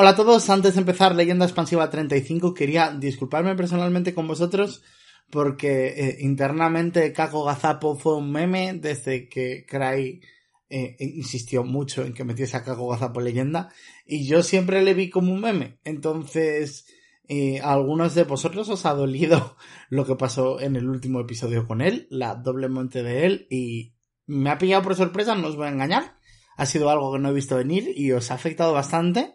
Hola a todos, antes de empezar Leyenda Expansiva 35 quería disculparme personalmente con vosotros porque eh, internamente Caco Gazapo fue un meme desde que Cry eh, insistió mucho en que metiese a Caco Gazapo leyenda y yo siempre le vi como un meme. Entonces, eh, a algunos de vosotros os ha dolido lo que pasó en el último episodio con él, la doble monte de él y me ha pillado por sorpresa, no os voy a engañar. Ha sido algo que no he visto venir y os ha afectado bastante.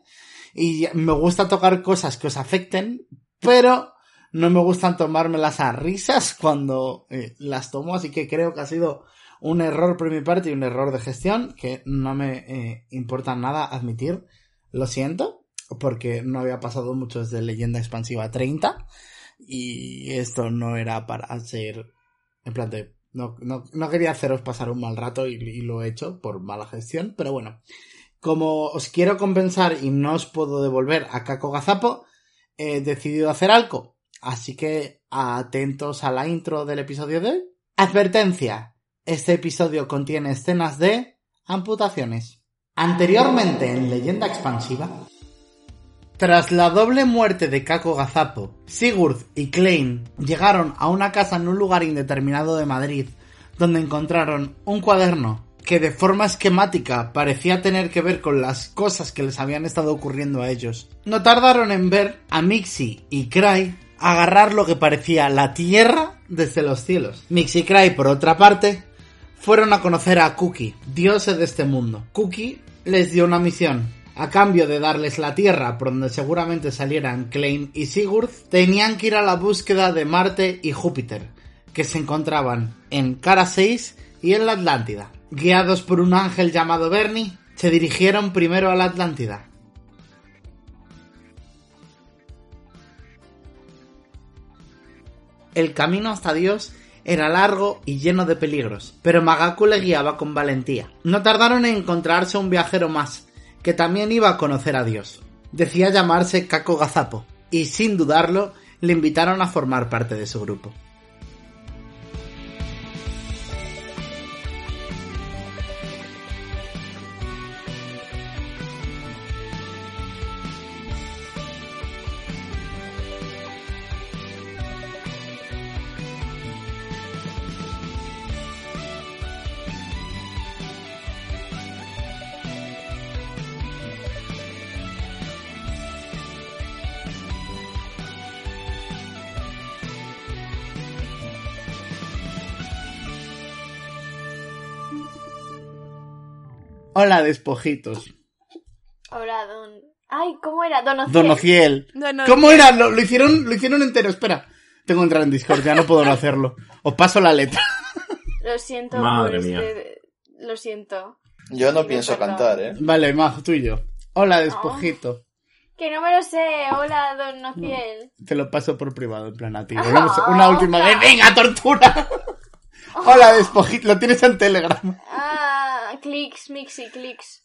Y me gusta tocar cosas que os afecten, pero no me gustan tomármelas a risas cuando eh, las tomo, así que creo que ha sido un error por mi parte y un error de gestión que no me eh, importa nada admitir. Lo siento, porque no había pasado mucho desde Leyenda Expansiva 30 y esto no era para ser en plan de no, no, no quería haceros pasar un mal rato y, y, lo he hecho por mala gestión, pero bueno. Como os quiero compensar y no os puedo devolver a Caco Gazapo, he decidido hacer algo. Así que atentos a la intro del episodio de hoy. Advertencia. Este episodio contiene escenas de amputaciones. Anteriormente en Leyenda Expansiva, tras la doble muerte de Caco Gazapo, Sigurd y Klein llegaron a una casa en un lugar indeterminado de Madrid, donde encontraron un cuaderno que de forma esquemática parecía tener que ver con las cosas que les habían estado ocurriendo a ellos. No tardaron en ver a Mixi y Cry agarrar lo que parecía la tierra desde los cielos. Mixi y Cry, por otra parte, fueron a conocer a Cookie, dioses de este mundo. Cookie les dio una misión, a cambio de darles la Tierra por donde seguramente salieran Klein y Sigurd, tenían que ir a la búsqueda de Marte y Júpiter, que se encontraban en Cara 6 y en la Atlántida. Guiados por un ángel llamado Bernie, se dirigieron primero a la Atlántida. El camino hasta Dios era largo y lleno de peligros, pero Magaku le guiaba con valentía. No tardaron en encontrarse un viajero más, que también iba a conocer a Dios. Decía llamarse Kako Gazapo, y sin dudarlo, le invitaron a formar parte de su grupo. Hola, despojitos. Hola, don. Ay, ¿cómo era? Donociel. Donociel. Donociel. ¿Cómo era? Lo, lo hicieron, lo hicieron entero. Espera. Tengo que entrar en Discord, ya no puedo no hacerlo. Os paso la letra. Lo siento Madre por mía. este- Lo siento. Yo no pienso perdón. cantar, ¿eh? Vale, Majo, tú y yo. Hola, despojito. Que no me lo sé. Hola, don Nociel. Te lo paso por privado, en plan a ti. Volvemos una última vez. ¡Venga, tortura! Hola, despojito. Lo tienes en Telegram. Ah, clics, mixi, clics.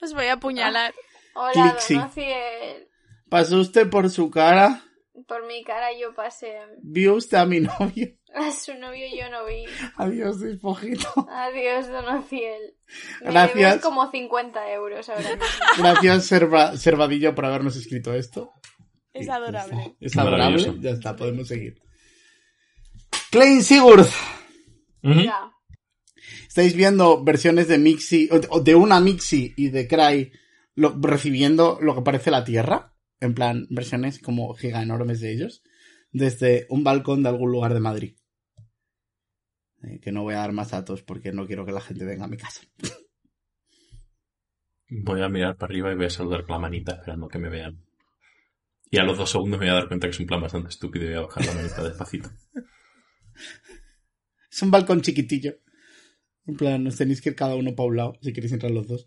Os voy a apuñalar. Hola, Clixi. don. Pasó usted por su cara. Por mi cara yo pasé. Vio usted a mi novio. A su novio yo no vi. Adiós, despojito. Adiós, don Nociel. Me Gracias. debes como 50 euros ahora mismo. Gracias, Serva, Servadillo, por habernos escrito esto. Es adorable. Es adorable. Maravilloso. Ya está, podemos seguir. Klein Sigurd. Ya. Estáis viendo versiones de Mixi, o de una Mixi y de Cry lo- recibiendo lo que parece la Tierra. En plan, versiones como giga enormes de ellos. Desde un balcón de algún lugar de Madrid. Eh, que no voy a dar más datos porque no quiero que la gente venga a mi casa. Voy a mirar para arriba y voy a saludar con la manita esperando que me vean. Y a los dos segundos me voy a dar cuenta que es un plan bastante estúpido y voy a bajar la manita despacito. Es un balcón chiquitillo. En plan, os tenéis que ir cada uno para un lado si queréis entrar los dos.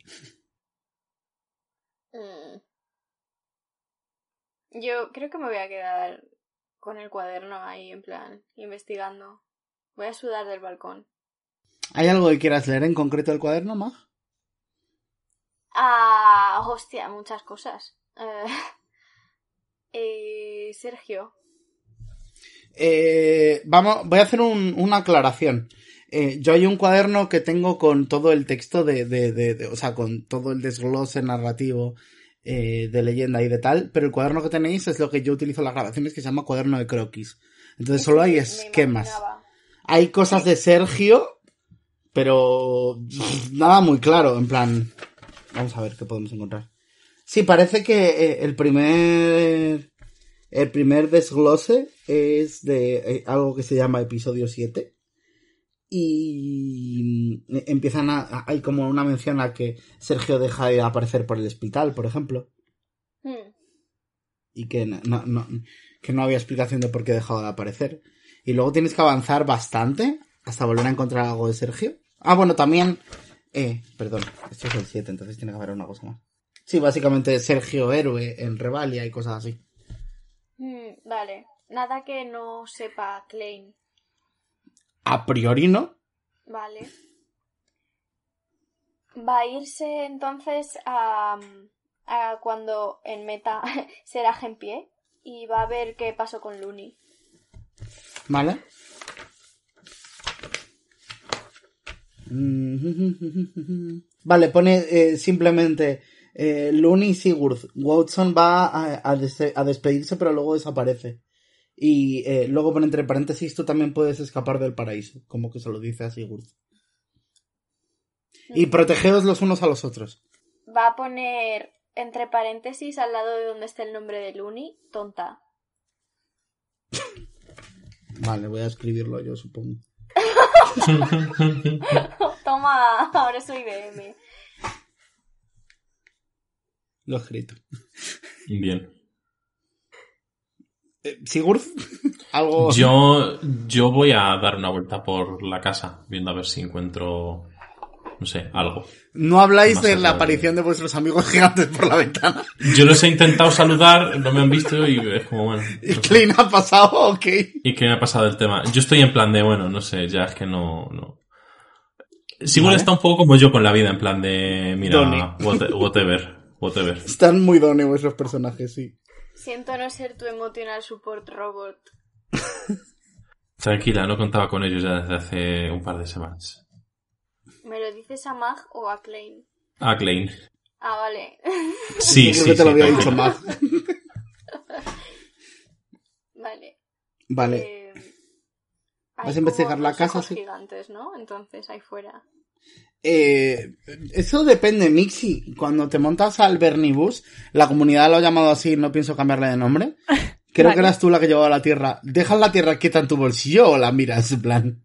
Mm. Yo creo que me voy a quedar con el cuaderno ahí, en plan, investigando. Voy a sudar del balcón. ¿Hay algo que quieras leer en concreto del cuaderno, Mag? Ah, hostia, muchas cosas. Eh, eh, Sergio. Eh, vamos, voy a hacer un- una aclaración. Eh, yo hay un cuaderno que tengo con todo el texto de, de, de- de- o sea, con todo el desglose narrativo eh, de leyenda y de tal, pero el cuaderno que tenéis es lo que yo utilizo en las grabaciones que se llama cuaderno de croquis. Entonces solo hay esquemas. Hay cosas de Sergio, pero nada muy claro, en plan... Vamos a ver qué podemos encontrar. Sí, parece que eh, el primer... El primer desglose es de eh, algo que se llama episodio 7. Y mm, empiezan a... Hay como una mención a que Sergio deja de aparecer por el hospital, por ejemplo. Hmm. Y que no, no- no- que no había explicación de por qué dejaba de aparecer. Y luego tienes que avanzar bastante hasta volver a encontrar algo de Sergio. Ah, bueno, también... Eh, perdón, esto es el 7, entonces tiene que haber una cosa más. Sí, básicamente Sergio héroe en Revalia y cosas así. Hmm, vale. Nada que no sepa Klein. A priori no. Vale. Va a irse entonces a, a cuando en meta será en pie y va a ver qué pasó con Looney. ¿Vale? Vale, pone eh, simplemente eh, Looney Sigurd. Watson va a, a des- a despedirse, pero luego desaparece. Y eh, luego pone entre paréntesis, tú también puedes escapar del paraíso. Como que se lo dice a Sigurd. Y protegeos los unos a los otros. Va a poner entre paréntesis al lado de donde está el nombre de Looney, tonta. Vale, voy a escribirlo yo, supongo. Toma, ahora soy DM. Lo he escrito. Bien. Eh, ¿Sigurd? Algo... Yo, yo voy a dar una vuelta por la casa, viendo a ver si encuentro, no sé, algo. No habláis de la aparición de vuestros amigos gigantes por la ventana. Yo los he intentado saludar, no me han visto y es como, bueno. no ¿Y. Klein ha pasado? Ok. ¿Y qué me ha pasado el tema? Yo estoy en plan de, bueno, no sé, ya es que no... no. Sigurd Vale. está un poco como yo con la vida, en plan de, mira, what- whatever, whatever. Están muy dones vuestros personajes, sí. Siento no ser tu emotional support robot. Tranquila, no contaba con ellos ya desde hace un par de semanas. ¿Me lo dices a Mag o a Klein? Ah, Klein. Ah, vale. Sí, creo sí, que te lo sí, había dicho más. vale. Vale. Eh, ¿Vas a investigar la casa, sí? gigantes, ¿no? Entonces, ahí fuera. Eh, eso depende, Mixi. Cuando te montas al Bernibus, la comunidad lo ha llamado así, no pienso cambiarle de nombre. Creo Vale. que eras tú la que llevaba la tierra. ¿Dejas la tierra quieta en tu bolsillo o la miras? En plan.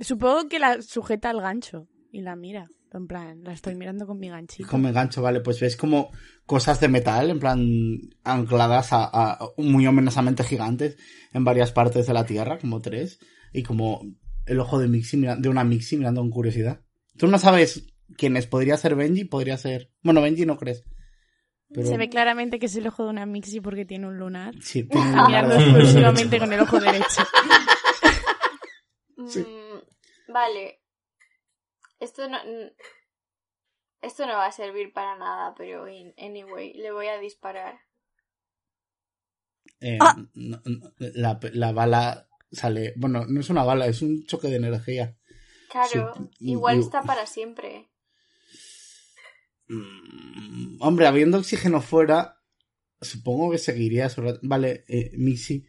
Supongo que la sujeta al gancho y la mira. En plan, la estoy mirando con mi ganchito. Como gancho, vale, pues ves como cosas de metal, en plan, ancladas a, a- muy ominosamente gigantes en varias partes de la tierra, como tres, y como el ojo de Mixi, de una Mixi mirando con curiosidad. Tú no sabes quién es, podría ser Benji, podría ser... Bueno, Benji no crees. Pero Se ve claramente que es el ojo de una Mixi porque tiene un lunar. sí, tiene mirando exclusivamente con el ojo derecho. Sí. Mm, vale. Esto no. Esto no va a servir para nada, pero in- anyway, le voy a disparar. Eh, Ah. no- no, la, la bala sale... Bueno, no es una bala, es un choque de energía. Claro, Sí, igual está para siempre. Mm, Hombre, habiendo oxígeno fuera, supongo que seguiría rat- Vale, eh, Mixi.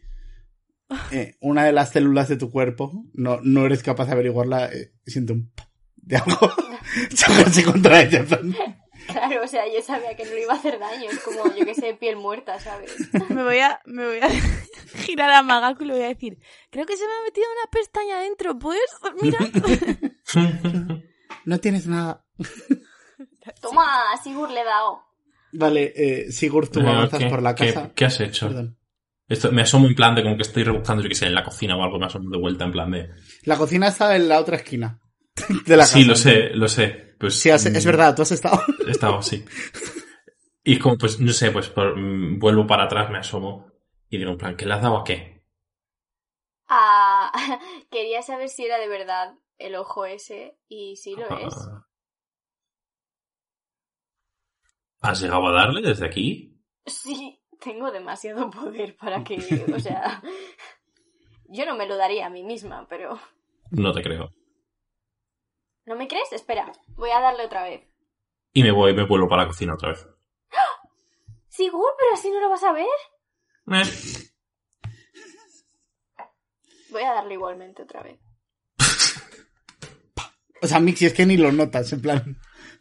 eh, una de las células de tu cuerpo, no, no eres capaz de averiguarla, eh, siente un de algo chocarse contra ella. Claro, o sea, yo sabía que no le iba a hacer daño. Es como, yo que sé, piel muerta, ¿sabes? Me voy a, me voy a girar a Magaku y le voy a decir, creo que se me ha metido una pestaña dentro, ¿puedes? Mira. No tienes nada. Toma, Sigur le he dado. Vale, eh, Sigurd, tú avanzas ¿qué- por la qué- casa. ¿Qué has hecho? Perdón. Esto, me asomo en plan de como que estoy rebuscando, yo que sé, en la cocina o algo, me asomo de vuelta en plan de... La cocina está en la otra esquina de la casa. sí, lo sé, lo sé. Pues, Sí, has- es mm, verdad, tú has estado. He estado así. Y es como, pues, no sé, pues por- mm, vuelvo para atrás, me asomo y digo, en plan, ¿qué le has dado a qué? Ah, quería saber si era de verdad el ojo ese, y sí lo es. Ah. ¿Has llegado a darle desde aquí? Sí, tengo demasiado poder para que, o sea, yo no me lo daría a mí misma, pero No te creo. ¿No me crees? Espera, voy a darle otra vez. Y me voy, me vuelvo para la cocina otra vez. Sigur, pero así no lo vas a ver. Eh. Voy a darle igualmente otra vez. O sea, Mixi, es que ni lo notas, en plan.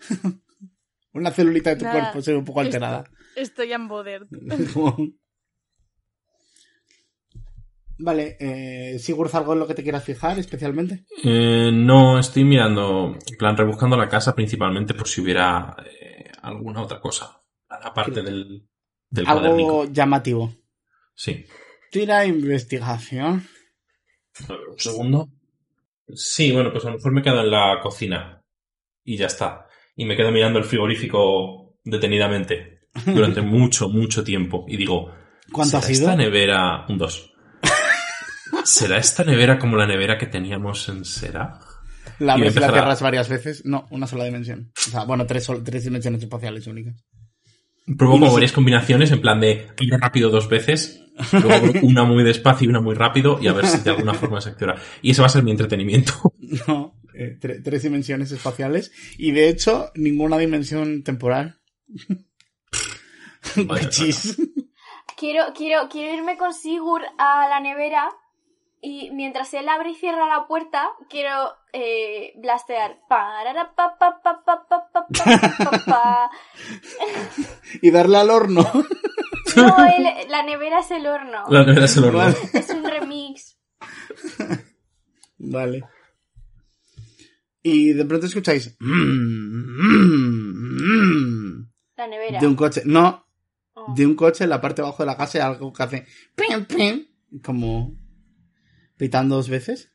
Una celulita de tu Nada. cuerpo se ve un poco alterada. Estoy embothered. Como- Vale, eh, Sigurd, ¿algo en lo que te quieras fijar especialmente? Eh, no, estoy mirando, en plan, rebuscando la casa principalmente por si hubiera eh, alguna otra cosa. Aparte del, del cuadernico. Algo llamativo. Sí. Tira investigación. A ver, un segundo. Sí, bueno, pues a lo mejor me quedo en la cocina. Y ya está. Y me quedo mirando el frigorífico detenidamente. Durante mucho, mucho tiempo. Y digo, ¿Cuánto ha ¿será sido? esta nevera un 2? ¿Será esta nevera como la nevera que teníamos en Sera? La y la cierras varias veces. No, una sola dimensión. O sea, bueno, tres, tres dimensiones espaciales únicas. Pruebo Y como varias combinaciones en plan de abro rápido dos veces, luego una muy despacio y una muy rápido y a ver si de alguna forma se activa. Y ese va a ser mi entretenimiento. No, eh, tre- tres dimensiones espaciales. Y de hecho, ninguna dimensión temporal. Vaya Chis. Quiero, quiero, quiero irme con Sigur a la nevera y mientras él abre y cierra la puerta, quiero eh, blastear. y darle al horno. no, el, la nevera es el horno. La nevera es el horno. Es un remix. Vale. Y de pronto escucháis. Mm, mm, la nevera. De un coche. No. Oh. De un coche en la parte de abajo de la casa y algo que hace. Como Pitando dos veces.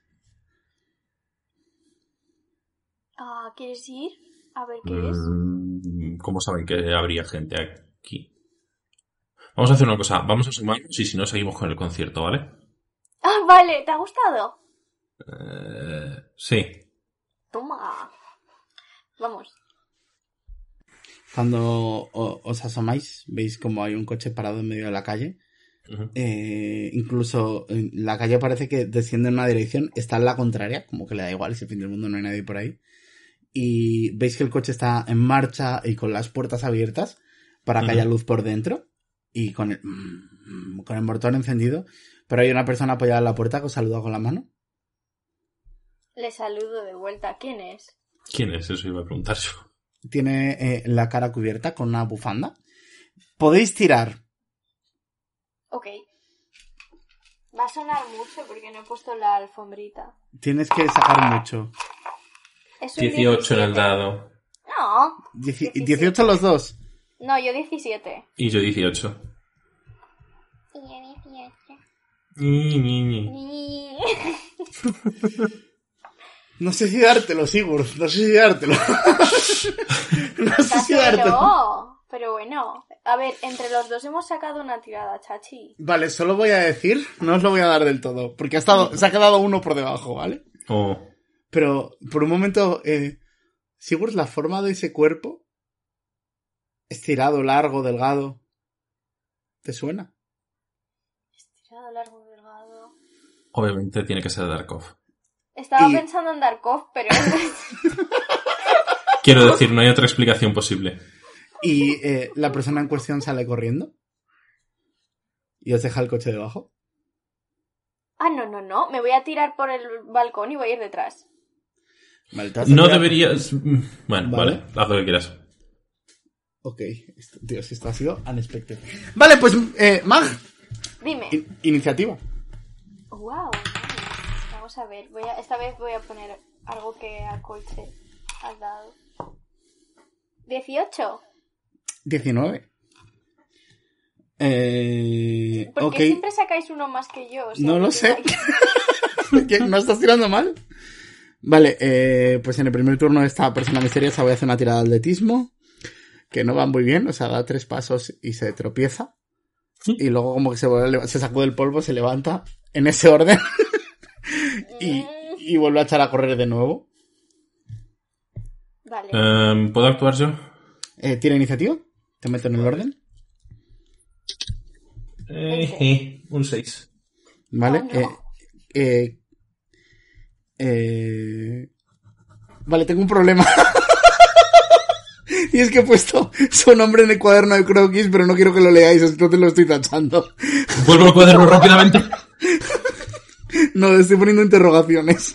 Ah, ¿Quieres ir? A ver qué es. Mm, ¿Cómo saben que habría gente aquí? Vamos a hacer una cosa. Vamos a sumarnos y si no, seguimos con el concierto, ¿vale? Ah, vale, ¿te ha gustado? Eh, sí. Toma. Vamos. Cuando os asomáis, veis como hay un coche parado en medio de la calle. Eh, incluso eh, la calle parece que desciende en una dirección, está en la contraria, como que le da igual, es el fin del mundo, no hay nadie por ahí. Y veis que el coche está en marcha y con las puertas abiertas para que haya luz por dentro y con el, mm, con el motor encendido. Pero hay una persona apoyada en la puerta que os saluda con la mano. Le saludo de vuelta. ¿Quién es? ¿Quién es? Eso iba a preguntar yo. Tiene eh, la cara cubierta con una bufanda. Podéis tirar. Ok. Va a sonar mucho porque no he puesto la alfombrita. Tienes que sacar mucho. Es un 18 en el 17. dado. No. Dieci- 17. 18 los dos. No, yo 17. Y yo 18. Y yo 18. Ñi, ñi, ñi. No sé si dártelo, Sigurd. No sé si dártelo. no sé si dártelo. Pero bueno. A ver, entre los dos hemos sacado una tirada, chachi. Vale, solo voy a decir, no os lo voy a dar del todo, porque ha estado, se ha quedado uno por debajo, ¿vale? Oh, Pero por un momento, eh, Sigurd, la forma de ese cuerpo, estirado, largo, delgado, ¿te suena? Tirado largo, delgado. obviamente tiene que ser Darkov. Estaba Y- pensando en Darkov, pero... Quiero decir, no hay otra explicación posible. Y eh, la persona en cuestión sale corriendo y os deja el coche debajo. ah, no, no, no. Me voy a tirar por el balcón y voy a ir detrás. Vale, te a No tirar- deberías... mm, Bueno, Vale. vale, haz lo que quieras. Ok, esto, Dios, esto ha sido unexpected. Vale, pues, eh, Mag, Dime. in- iniciativa. Wow. Vamos a ver. Voy a, esta vez voy a poner algo que acolche al dado. 18. 19. Eh, ¿Por ok. qué siempre sacáis uno más que yo? O sea, No lo sé. ¿No estás tirando mal? Vale, eh, pues en el primer turno de esta persona misteriosa voy a hacer una tirada de atletismo, que no va muy bien, o sea, da tres pasos y se tropieza. Y luego como que se, vuelve se sacude el polvo, se levanta en ese orden y, y vuelve a echar a correr de nuevo. Vale. Em, ¿Puedo actuar yo? Eh, ¿Tiene iniciativa? ¿Te meto en el orden? Eh, eh, un 6. Vale. Oh, no. eh, eh, eh, vale, tengo un problema. Y es que he puesto su nombre en el cuaderno de croquis, pero no quiero que lo leáis, entonces lo estoy tachando. Vuelvo al cuaderno rápidamente. No, estoy poniendo interrogaciones.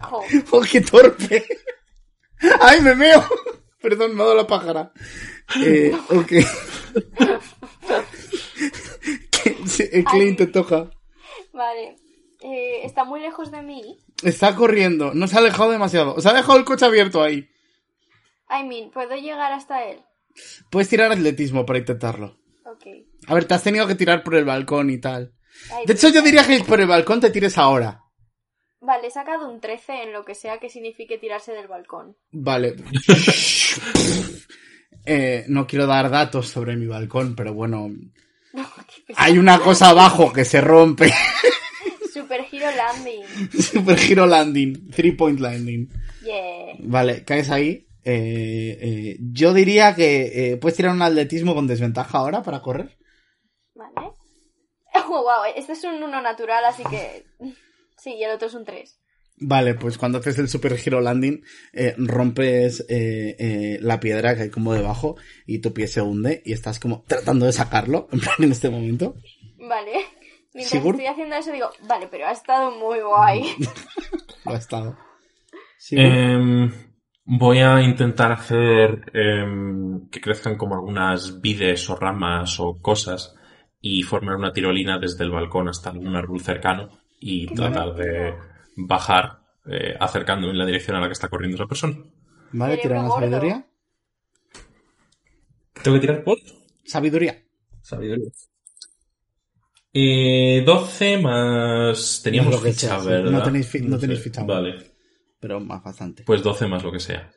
Jo. ¡Oh, qué torpe! ¡Ay, me meo! Perdón, me ha dado la pájara. Eh, ok. Clint, te toca. Vale. Eh, está muy lejos de mí. Está corriendo, no se ha alejado demasiado. Se ha dejado el coche abierto ahí. I mean, ¿puedo llegar hasta él? Puedes tirar atletismo para intentarlo. Ok. A ver, te has tenido que tirar por el balcón y tal. Ay, De hecho, yo diría que por el balcón te tires ahora. Vale, he sacado un 13 en lo que sea que signifique tirarse del balcón. Vale. Eh, no quiero dar datos sobre mi balcón, pero bueno, No, hay una cosa abajo que se rompe. Super Hero Landing. Super Hero Landing, Three Point Landing. Yeah. Vale, caes ahí. Eh, eh, yo diría que puedes tirar un atletismo con desventaja ahora para correr. Vale. Oh, wow, este es un 1 natural, así que... Sí, y el otro es un 3. Vale, pues cuando haces el Super Hero Landing, eh, rompes eh, eh, la piedra que hay como debajo y tu pie se hunde y estás como tratando de sacarlo, en plan en este momento. Vale. Mientras ¿Sigur? estoy haciendo eso digo, vale, pero ha estado muy guay. Lo ha estado. Em, voy a intentar hacer em, que crezcan como algunas vides o ramas o cosas y formar una tirolina desde el balcón hasta algún árbol cercano y tratar de bajar eh, acercándome en la dirección a la que está corriendo esa persona. vale, tira una sabiduría. ¿Tengo que tirar por? Sabiduría. Sabiduría. Eh, 12 más... Teníamos que ficha, sea, sí. ¿verdad? No tenéis fi- no tenéis ficha. Vale. Pero más bastante. Pues 12 más lo que sea.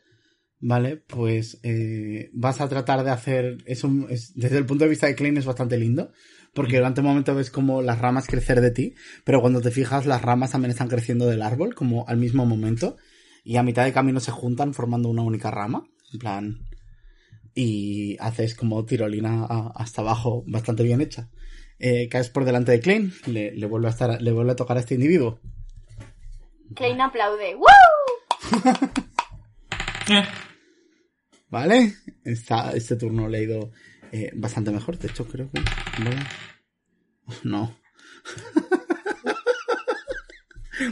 Vale, pues eh, vas a tratar de hacer. Es un, es- desde el punto de vista de Klein es bastante lindo. Porque durante un momento ves como las ramas crecer de ti. Pero cuando te fijas, las ramas también están creciendo del árbol, como al mismo momento. Y a mitad de camino se juntan formando una única rama. En plan. Y haces como tirolina a- hasta abajo, bastante bien hecha. Eh, caes por delante de Klein, le, le vuelve a estar, le vuelve a tocar a este individuo. Klein aplaude. ¡Woo! Eh, ¿Vale? Está, este turno le ha ido eh, bastante mejor. De hecho, creo que. No.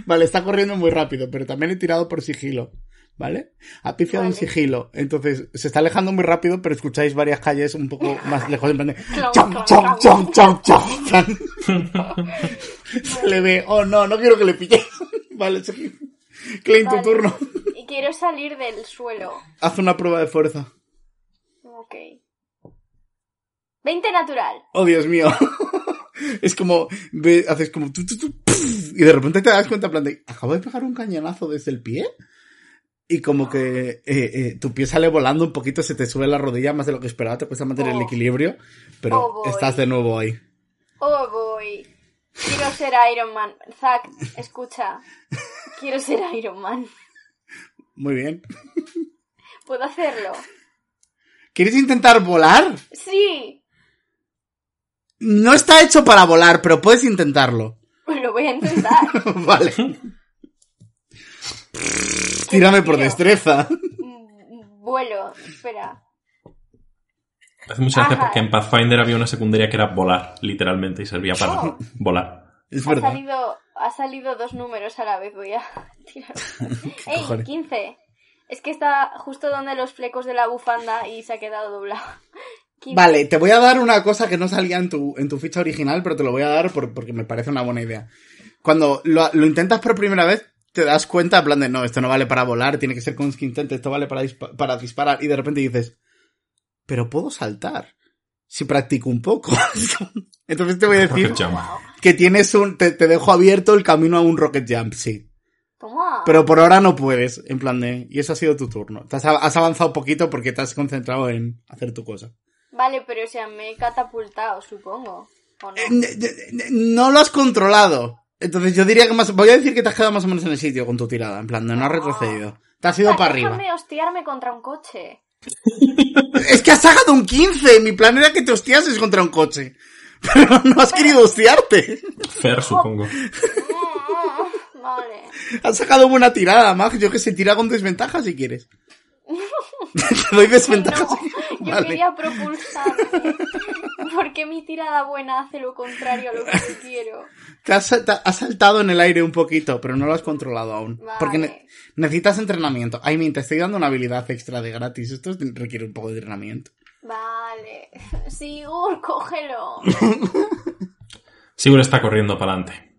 vale, está corriendo muy rápido, pero también he tirado por sigilo. ¿Vale? Ha pifiado en Vale. sigilo. Entonces, se está alejando muy rápido, pero escucháis varias calles un poco más lejos. En plan de. ¡Chom, chom, chom, chom, chom! En Se le ve. Oh, no, no quiero que le pilléis. vale, sí. Klein, tu turno. Y quiero salir del suelo. Haz una prueba de fuerza. Ok. 20 natural. Oh, Dios mío. es como, ve- haces como, tu, tu, tu, puf, y de repente te das cuenta, en plan de, acabo de pegar un cañonazo desde el pie. Y como que eh, eh, tu pie sale volando un poquito, se te sube la rodilla más de lo que esperaba, te cuesta mantener el Oh. equilibrio, pero Oh, estás de nuevo ahí. Oh, boy. Quiero ser Iron Man. Zack, escucha. Quiero ser Iron Man. Muy bien. ¿Puedo hacerlo? ¿Quieres intentar volar? Sí. No está hecho para volar, pero puedes intentarlo. Pues lo voy a intentar. vale. Tírame por destreza. Vuelo. Espera. Hace mucha gracia porque en Pathfinder había una secundaria que era volar, literalmente, y servía para Oh. volar. Es Ha verdad. salido, ha salido dos números a la vez. Voy a tirar. ¡Ey! cojones? 15. Es que está justo donde los flecos de la bufanda y se ha quedado doblado. 15. Vale, te voy a dar una cosa que no salía en tu, en tu ficha original, pero te lo voy a dar por- porque me parece una buena idea. Cuando lo, lo intentas por primera vez, te das cuenta, en plan de, no, esto no vale para volar, tiene que ser con intento, esto vale para, dispa- para disparar, y de repente dices, pero puedo saltar. Si practico un poco. Entonces te voy a decir que tienes un, te, te dejo abierto el camino a un rocket jump, sí. Pero por ahora no puedes, en plan de, y eso ha sido tu turno. Te has, has avanzado poquito porque te has concentrado en hacer tu cosa. Vale, pero o sea, me he catapultado, supongo. ¿O no? Eh, No lo has controlado. Entonces yo diría que más... Voy a decir que te has quedado más o menos en el sitio con tu tirada. En plan, no has retrocedido. Te has ido Ah, para arriba. Déjame hostiarme contra un coche. Es que has sacado un 15. Mi plan era que te hostiases contra un coche. Pero no has querido hostiarte. Fer, supongo. vale. Has sacado buena tirada, Mag. Yo que sé, tira con desventaja si quieres. Te doy desventaja. No, yo Vale. quería propulsarme. ¿Por qué mi tirada buena hace lo contrario a lo que yo quiero? Te has, salta- has saltado en el aire un poquito, pero no lo has controlado aún. Porque ne- necesitas entrenamiento. Ay, te estoy dando una habilidad extra de gratis. Esto es- requiere un poco de entrenamiento. Vale. Sigur, cógelo. Sigur está corriendo para adelante.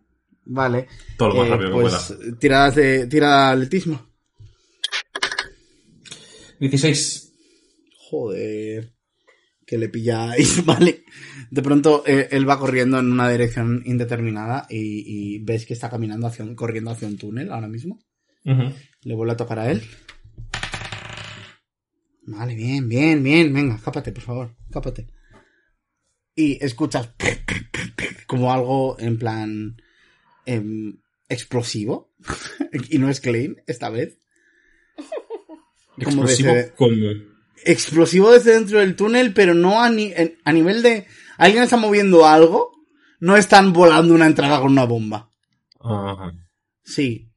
Vale. Todo lo más Eh, rápido que pues, pueda. tiradas de, tira de atletismo. 16. Joder. Que le pilláis, vale. De pronto eh, él va corriendo en una dirección indeterminada y, y ves que está caminando hacia un, corriendo hacia un túnel ahora mismo. Le vuelve a tocar a él. Vale, bien, bien, bien. Venga, escápate, por favor. Escápate. Y escuchas como algo en plan em, explosivo. y no es Klein esta vez. Como Explosivo desde- como... explosivo desde dentro del túnel, pero no a, ni- en- a nivel de... Alguien está moviendo algo, no están volando una entrada con una bomba. Ajá. Sí.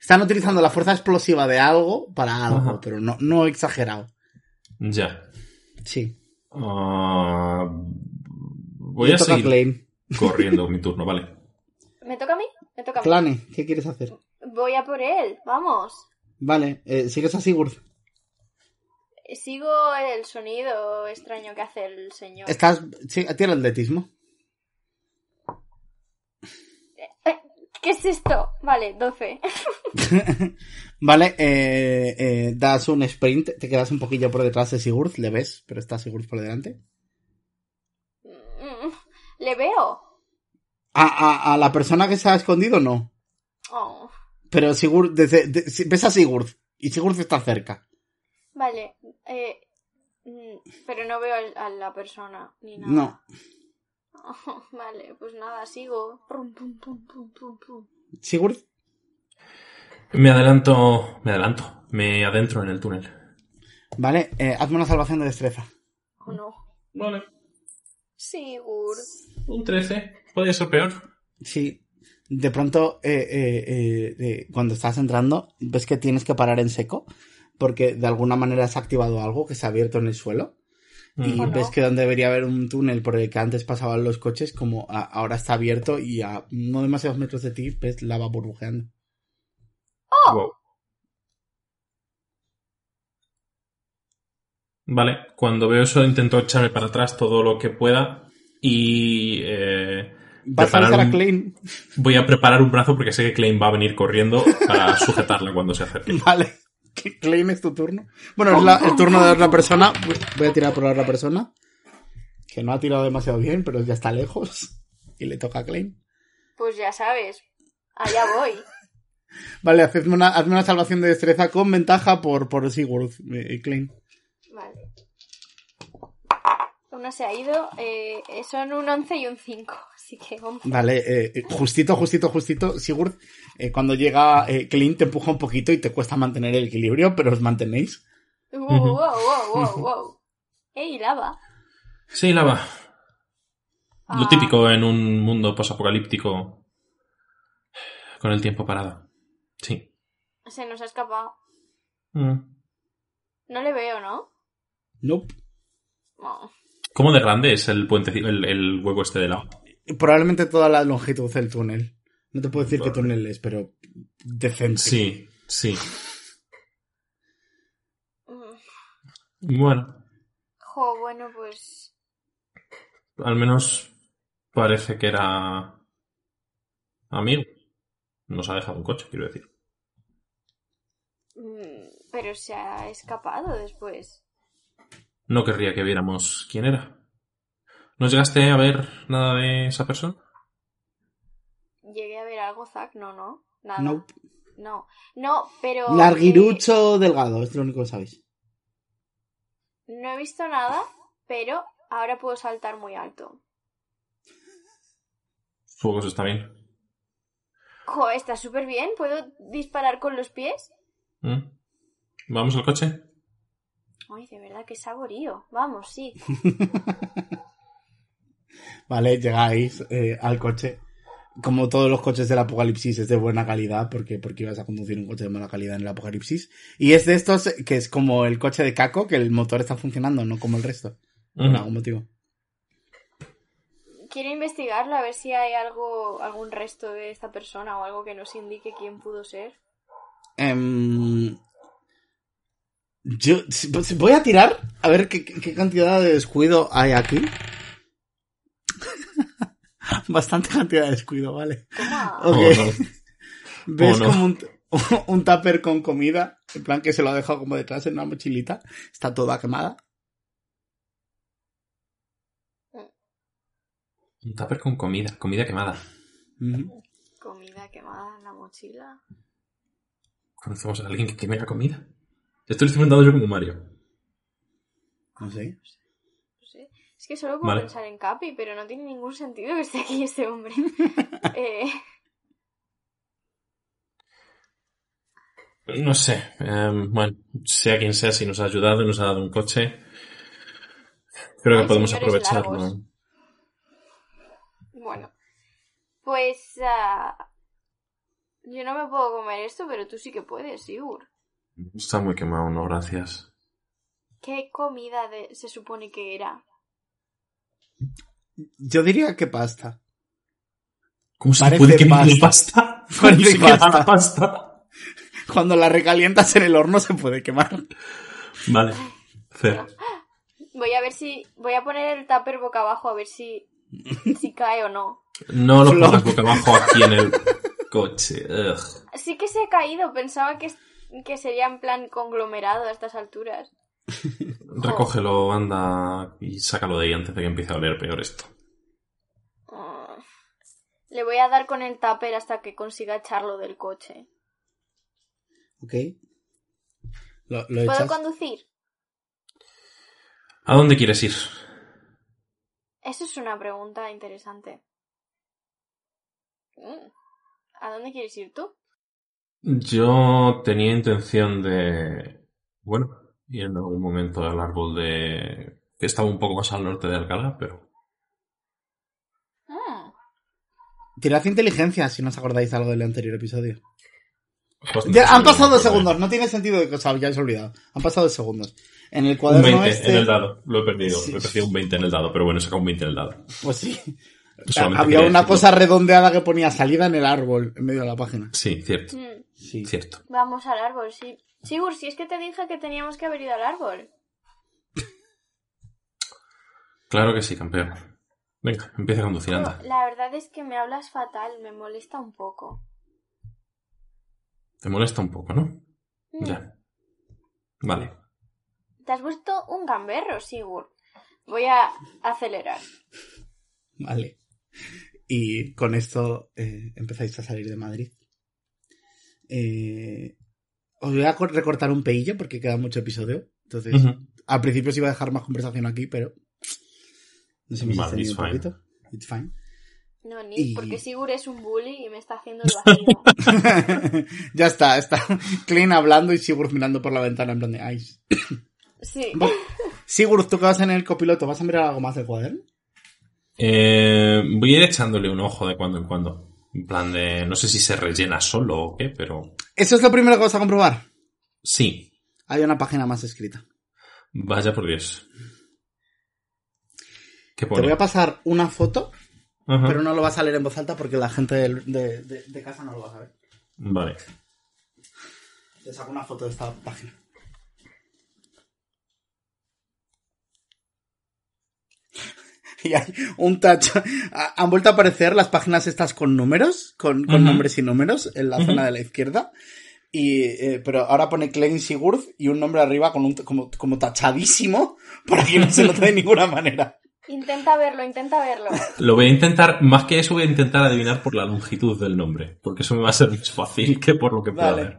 Están utilizando la fuerza explosiva de algo para algo, Ajá. pero no, no exagerado. Ya. Sí. Ah, voy a seguir Klein. corriendo mi turno, vale. ¿Me toca a mí? Me toca a mí. Flane, ¿qué quieres hacer? Voy a por él, vamos. Vale, eh, sigues a Sigurd. Sigo el sonido extraño que hace el señor. Estás... Sí, tira el atletismo. Eh, ¿Qué es esto? Vale, 12. Vale, eh, eh, das un sprint, te quedas un poquillo por detrás de Sigurd, le ves, pero está Sigurd por delante. Mm, ¿Le veo? A, a, a la persona que se ha escondido, no. Oh, Pero Sigurd, desde, de- si- ves a Sigurd y Sigurd está cerca. vale. Eh, mm, pero no veo a la persona ni nada. No. Oh, vale, pues nada, sigo. Pum, pum, pum, pum, pum, pum. Sigurd, Me adelanto... Me adelanto. Me adentro en el túnel. vale, eh, hazme una salvación de destreza. Oh no. Vale. Sigur. Un 13. Podría ser peor. Sí. De pronto, eh, eh, eh, eh, cuando estás entrando, ves que tienes que parar en seco, porque de alguna manera has activado algo que se ha abierto en el suelo. Y Oh, no. ves que donde debería haber un túnel por el que antes pasaban los coches, como a- ahora está abierto y a no demasiados metros de ti ves lava burbujeando. Wow. Vale, cuando veo eso intento echarme para atrás todo lo que pueda y eh, Vas a a un- Klein. voy a preparar un brazo porque sé que Klein va a venir corriendo para sujetarla cuando se acerque. Vale. Klein es tu turno. Bueno, es la- el turno de la otra persona. Voy- a tirar por la otra persona. Que no ha tirado demasiado bien, pero ya está lejos. Y le toca a Klein. Pues ya sabes. Allá voy. Vale, hazme una, hazme una salvación de destreza con ventaja por, por Sigurd eh, Klein. Vale. Una se ha ido. eh, son un 11 y un 5. Así que 11. Vale, eh, justito, justito, justito. Sigurd, eh, cuando llega eh, Klein te empuja un poquito y te cuesta mantener el equilibrio, pero os mantenéis. Wow, wow, wow, wow, wow. ¡Ey, lava! Sí, lava. Lo Ah, típico en un mundo posapocalíptico con el tiempo parado. Sí. Se nos ha escapado. Mm. No le veo, ¿no? Nope. No. ¿Cómo de grande es el puente, el, el hueco este de lava? Probablemente toda la longitud del túnel. No te puedo decir qué túnel es, pero decente. Sí, sí. Bueno, Jo, bueno, pues. al menos parece que era amigo. Nos ha dejado un coche, quiero decir. mm, Pero se ha escapado después. No querría que viéramos quién era. ¿No llegaste a ver nada de esa persona? Algo, Zack. No, no. Nada. Nope. No. No, pero. eh, Larguirucho delgado, es lo único que sabéis. no he visto nada, pero ahora puedo saltar muy alto. Eso está bien. Jo, está súper bien. ¿Puedo disparar con los pies? ¿Mm? ¿Vamos al coche? Ay, de verdad, qué saborío. Vamos, sí. Vale, llegáis eh, al coche. Como todos los coches del apocalipsis es de buena calidad porque porque ibas a conducir un coche de mala calidad en el apocalipsis. Y es de estos que es como el coche de Caco que el motor está funcionando no como el resto por algún motivo. Quiero investigarlo a ver si hay algo, algún resto de esta persona o algo que nos indique quién pudo ser. Em, yo pues, voy a tirar a ver qué- qué cantidad de descuido hay aquí bastante cantidad de descuido vale Toma. Ok. Oh, no. ves Oh, no. como un, un tupper con comida en plan que se lo ha dejado como detrás en una mochilita está toda quemada Un tupper con comida, comida quemada. Comida quemada en la mochila. ¿Conocemos a alguien que queme la comida? Esto lo estoy inventando yo como Mario. no sé No sé. Es que solo puedo Vale. pensar en Capi, pero no tiene ningún sentido que esté aquí este hombre. eh, No sé. em, bueno, sea quien sea, si nos ha ayudado y nos ha dado un coche, creo que podemos aprovecharlo. largos. bueno. Pues... ah, yo no me puedo comer esto, pero tú sí que puedes, Sigur. Está muy quemado, no, gracias. ¿Qué comida de- se supone que era? Yo diría que pasta ¿Cómo se Parece puede quemar la pasta. pasta? ¿Cómo Parece se quema pasta. la pasta? cuando la recalientas en el horno se puede quemar Vale. Fair. Voy a ver si... Voy a poner el tupper boca abajo a ver si... si cae o no. No lo pongas boca abajo aquí en el coche. Ugh. Sí que se ha caído. Pensaba que, que sería en plan conglomerado a estas alturas. Recógelo, anda y sácalo de ahí antes de que empiece a oler peor esto. Ah. Le voy a dar con el tupper hasta que consiga echarlo del coche. ok lo, lo ¿Puedo echas conducir? ¿A dónde quieres ir? Eso es una pregunta interesante. Mm. ¿A dónde quieres ir tú? Yo tenía intención de... Bueno, ir en algún momento al árbol de... que estaba un poco más al norte de Alcalá, pero... Mm. tirad inteligencia si no os acordáis algo del anterior episodio Ya, han pasado segundos, no tiene sentido de que os hayáis olvidado. Han pasado dos segundos. En el Un cuaderno 20 este. en el dado, lo he perdido. Sí. He perdido un 20 en el dado, pero bueno, he sacado un 20 en el dado. Pues sí. Solamente Había una decirlo. cosa redondeada que ponía salida en el árbol, en medio de la página. Sí, cierto, Mm. Sí. cierto. Vamos al árbol, sí. Sigur, si es que te dije que teníamos que haber ido al árbol. Claro que sí, campeón. Venga, empieza a conducir, anda. la verdad es que me hablas fatal, me molesta un poco. Te molesta un poco, ¿no? Mm. Ya. Vale. Te has vuelto un gamberro, Sigur. Voy a acelerar. Vale. Y con esto eh, empezáis a salir de Madrid. Eh, os voy a co- recortar un peillo porque queda mucho episodio. Entonces, Ujú. al principio os iba a dejar más conversación aquí, pero. Nos hemos Vale, extendido it's un fine. poquito. It's fine. No, ni Y- porque Sigur es un bully y me está haciendo el vacío. ya está, está Klein hablando y Sigurd mirando por la ventana en plan de ice. Sí. Sigurd, tú que vas en el copiloto, ¿vas a mirar algo más del cuaderno? Eh, voy a ir echándole un ojo de cuando en cuando. En plan de... No sé si se rellena solo o qué, pero... Eso es lo primero que vas a comprobar. Sí. Hay una página más escrita. Vaya por Dios. ¿Qué Te pone? voy a pasar una foto, Ajá. pero no lo vas a leer en voz alta porque la gente de- de casa no lo va a saber. Vale. Te saco una foto de esta página. Y hay un tacho. Ha- Han vuelto a aparecer las páginas estas con números, con, nombres y números en la zona de la izquierda. Y, eh, pero ahora pone Klein Sigurd y un nombre arriba con un, como, como tachadísimo para que no se note de ninguna manera. Intenta verlo, intenta verlo. Lo voy a intentar, más que eso voy a intentar adivinar por la longitud del nombre, porque eso me va a ser más fácil que por lo que pueda Vale. ver.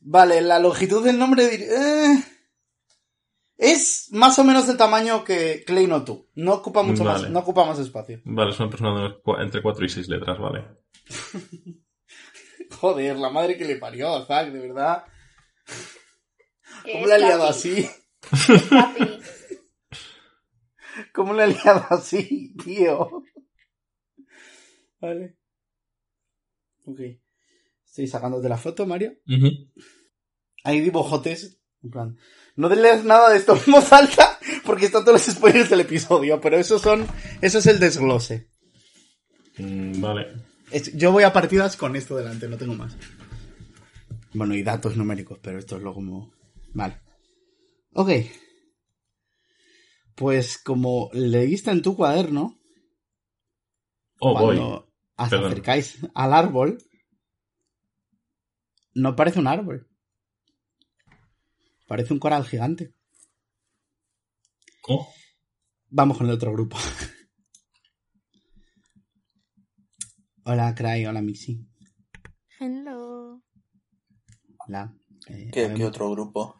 Vale, la longitud del nombre eh, es más o menos del tamaño que Klein o tú. No ocupa mucho Vale. más, no ocupa más espacio. Vale, es una persona de entre 4 y 6 letras, vale. Joder, la madre que le parió, Zack, de verdad. ¿Cómo le ha liado así? ¿Cómo le ha liado así, tío? Vale. Ok. Estoy sacándote la foto, Mario. Ujú. Hay dibujotes. En plan. No leas nada de esto en voz alta porque están todos los spoilers del episodio, pero esos son. Eso es el desglose. Mm, vale. Es- yo voy a partidas con esto delante, no tengo más. Bueno, y datos numéricos, pero esto es lo como. Vale. Ok. Pues como leíste en tu cuaderno, Oh, voy. cuando os Perdón. acercáis al árbol, no parece un árbol. Parece un coral gigante. Oh, Vamos con el otro grupo. hola, Cry, hola, Mixi. Hello. Hola. Eh, ¿Qué, qué otro grupo?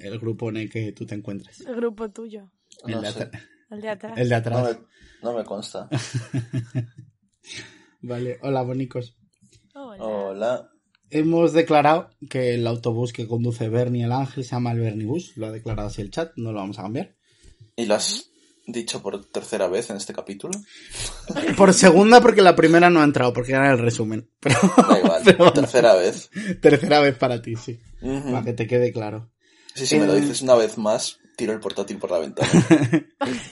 El grupo en el que tú te encuentras. El grupo tuyo. El, No de, sé. atra- El de atrás. el de No atrás. me, no me consta. Vale, hola, bonicos. Hola. Hola. Hemos declarado que el autobús que conduce Bernie el Ángel se llama el Bernibus. Lo ha declarado así el chat, no lo vamos a cambiar. ¿Y lo has dicho por tercera vez en este capítulo? Por segunda, porque la primera no ha entrado, porque era el resumen. Pero Da igual. Pero- tercera vez. tercera vez para ti, sí. Para que te quede claro. Sí, si me lo Eh, dices una vez más, tiro el portátil por la ventana.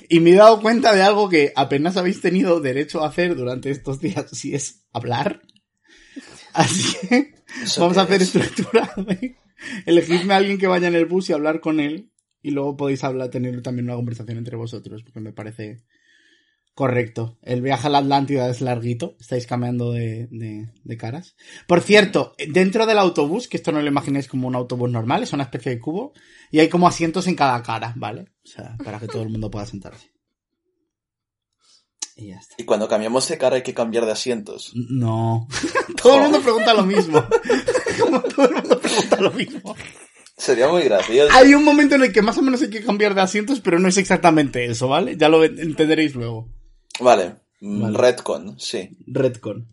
Y me he dado cuenta de algo que apenas habéis tenido derecho a hacer durante estos días, si es hablar. Así que ¿Eso vamos a hacer es? estructura. de Elegidme a alguien que vaya en el bus y hablar con él. Y luego podéis hablar, tener también una conversación entre vosotros, porque me parece correcto. El viaje a la Atlántida es larguito, estáis cambiando de, de- de caras. Por cierto, dentro del autobús, que esto no lo imaginéis como un autobús normal, es una especie de cubo, y hay como asientos en cada cara, ¿vale? O sea, para que todo el mundo pueda sentarse. Y ya está. Y cuando cambiamos de cara hay que cambiar de asientos. No. todo el mundo pregunta lo mismo. Como todo el mundo pregunta lo mismo. Sería muy gracioso. Hay un momento en el que más o menos hay que cambiar de asientos, pero no es exactamente eso, ¿vale? Ya lo entenderéis luego. Vale. mm, Vale. Redcon, sí. Redcon.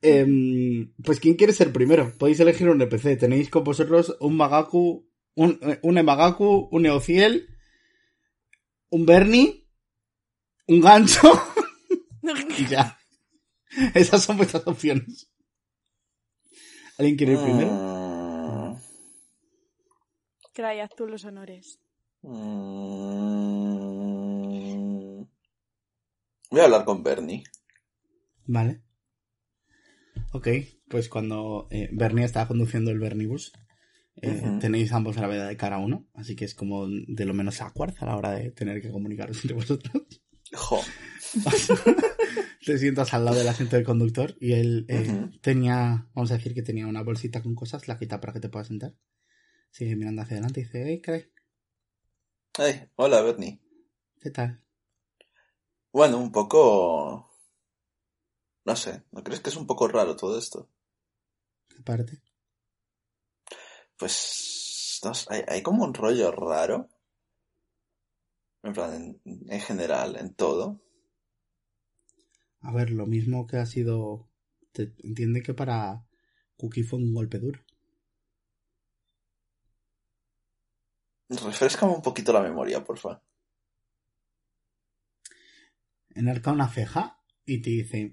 Em, pues, ¿quién quiere ser primero? Podéis elegir un NPC. Tenéis con vosotros un Magaku, un, eh, un Emagaku, un Eociel, un Bernie, un gancho y ya. Esas son vuestras opciones. ¿Alguien quiere ir primero? Mm, Cray, haz tú los honores. mm, Voy a hablar con Bernie. Vale. Ok, pues cuando eh, Bernie estaba conduciendo el Bernibus, eh, Ujú. tenéis ambos gravedad de cara a uno, así que es como de lo menos awkward a la hora de tener que comunicaros entre vosotros. Jo. Te sientas al lado del asiento del conductor y él eh, tenía, vamos a decir que tenía una bolsita con cosas, la quita para que te puedas sentar. Sigue mirando hacia adelante y dice, hey, Craig, Hey, hola Bernie. ¿qué tal? Bueno, un poco... No sé, ¿no crees que es un poco raro todo esto? ¿Qué parte? Pues... No sé, hay, hay como un rollo raro. En plan, en, en general, en todo. A ver, lo mismo que ha sido... Te entiende que para Cookie fue un golpe duro. Refrescame un poquito la memoria, porfa. enarca una ceja y te dice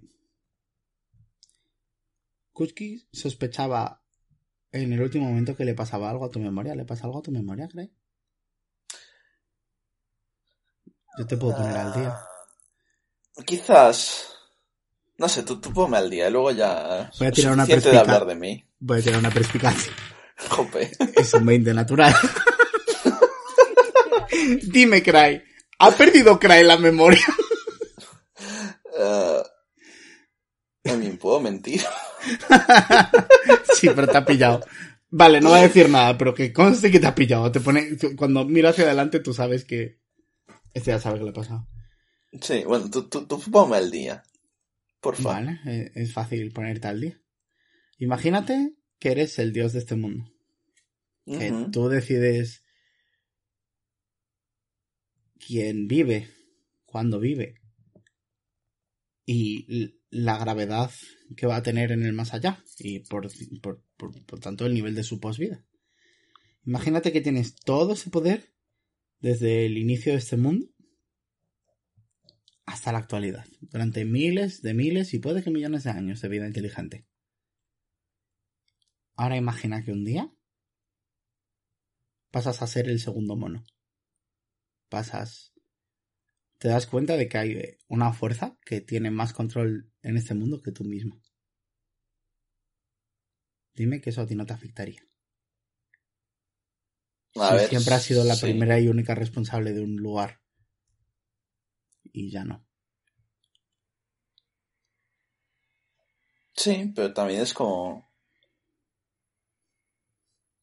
Kuski sospechaba en el último momento que le pasaba algo a tu memoria. ¿Le pasa algo a tu memoria, Craig? Yo te puedo poner al día. Ah, Quizás... No sé, tú, tú ponme al día y luego ya... Voy a tirar una suficiente de perspica- hablar de mí. Voy a tirar una perspicacia. Jope. Es un 20 natural. Dime, Cray. ¿Ha perdido Cray la memoria? Eh, También puedo mentir. sí, pero te ha pillado. Vale, no voy a decir nada, pero que conste que te ha pillado. Te pone, cuando mira hacia adelante, tú sabes que este ya sabe que le ha pasado. Sí, bueno, tú, tú, tú ponme al día. Vale, eh, es fácil ponerte al día. Imagínate que eres el dios de este mundo. Que tú decides quién vive, cuándo vive y la gravedad que va a tener en el más allá y por, por, por- por tanto el nivel de su posvida. Imagínate que tienes todo ese poder desde el inicio de este mundo hasta la actualidad, durante miles de miles y puede que millones de años de vida inteligente. Ahora imagina que un día pasas a ser el segundo mono. Pasas... Te das cuenta de que hay una fuerza que tiene más control en este mundo que tú mismo. Dime que eso a ti no te afectaría. A Si ver, siempre has sido la sí. primera y única responsable de un lugar. Y ya no. Sí, pero también es como...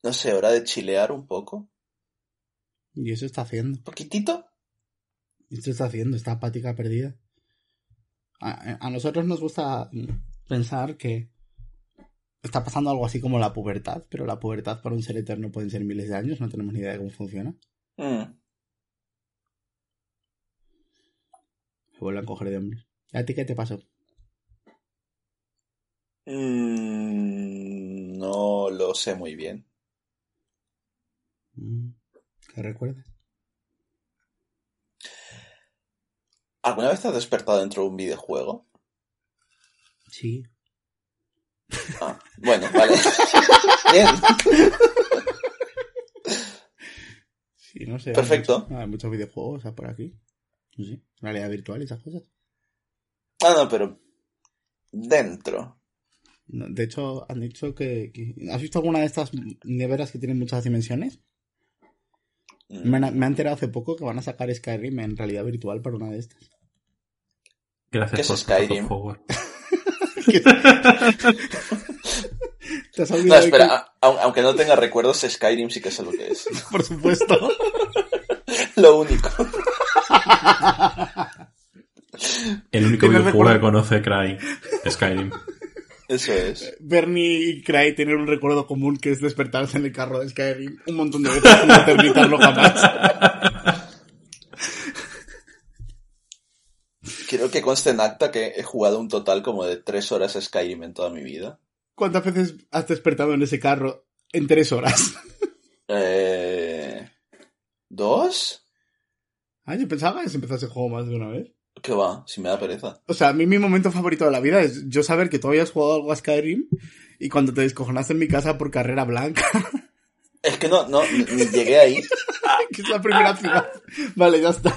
No sé, hora de chilear un poco. Y eso está haciendo. ¿Un poquitito? Esto está haciendo, esta apática perdida. A, a nosotros nos gusta pensar que está pasando algo así como la pubertad, pero la pubertad para un ser eterno pueden ser miles de años, no tenemos ni idea de cómo funciona. Mm. Se vuelven a coger de hombres. ¿A ti qué te pasó? Mm, no lo sé muy bien. Mm, ¿Qué recuerdas? ¿Alguna vez te has despertado dentro de un videojuego? Sí. Ah, bueno, vale. Bien. Sí, no sé. hay Perfecto. muchos- Hay muchos videojuegos por aquí. Sí, realidad virtual y esas cosas. Ah, no, pero dentro. No, De hecho, han dicho que, que- ¿Has visto alguna de estas neveras que tienen muchas dimensiones? Mm. Me, han- me he enterado hace poco que van a sacar Skyrim en realidad virtual para una de estas. Gracias ¿Qué es por Skyrim? por favor. ¿Te has No, olvidado de espera, que- aunque no tenga recuerdos, Skyrim sí que sé lo que es. Por supuesto. Lo único. El único Tener videojuego recuerdo- que conoce Cry, Skyrim. Eso es. Bernie y Cry tienen un recuerdo común que es despertarse en el carro de Skyrim un montón de veces sin no terminarlo jamás. Quiero que conste en acta que he jugado un total como de tres horas a Skyrim en toda mi vida. ¿Cuántas veces has despertado en ese carro en tres horas? Eh... ¿Dos? Ah, yo pensaba que has empezado ese juego más de una vez. ¿Qué va? Si me da pereza. O sea, a mí mi momento favorito de la vida es yo saber que tú habías jugado algo a Skyrim y cuando te descojonaste en mi casa por carrera blanca, Es que no, no, ni llegué ahí. que es la primera ciudad. Vale, ya está.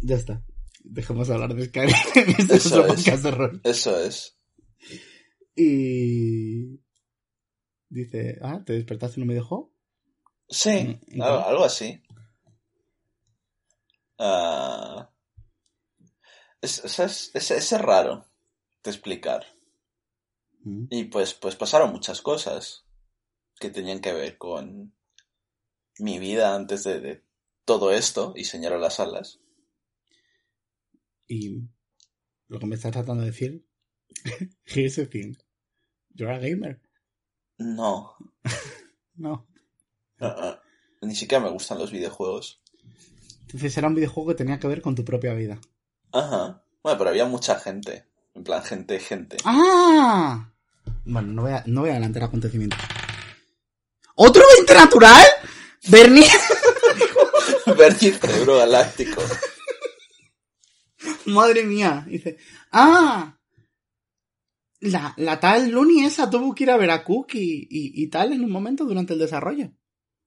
Ya está. Dejemos de hablar de Skyrim. Este es Eso otro es. podcast de rol. Eso es. Y... Dice, ah, ¿te despertaste en un videojuego? Sí, Mm, algo, algo así. Ah, es, es, es, es- es raro de explicar. Mm. Y pues, pues pasaron muchas cosas que tenían que ver con mi vida antes de, de todo esto y señalar las alas. Y lo que me estás tratando de decir, here's the thing. You're a gamer. No, No. ah, ah, ni siquiera me gustan los videojuegos. Entonces era un videojuego que tenía que ver con tu propia vida. Ajá. Bueno, pero había mucha gente. En plan, gente, gente. ¡Ah! Bueno, no voy a, no voy a adelantar acontecimientos. ¿Otro 20 natural? Bernie. Bernie Cerebro Galáctico. Madre mía. Dice, ¡ah! La, la tal Looney esa tuvo que ir a ver a Cook y, y, y tal en un momento durante el desarrollo.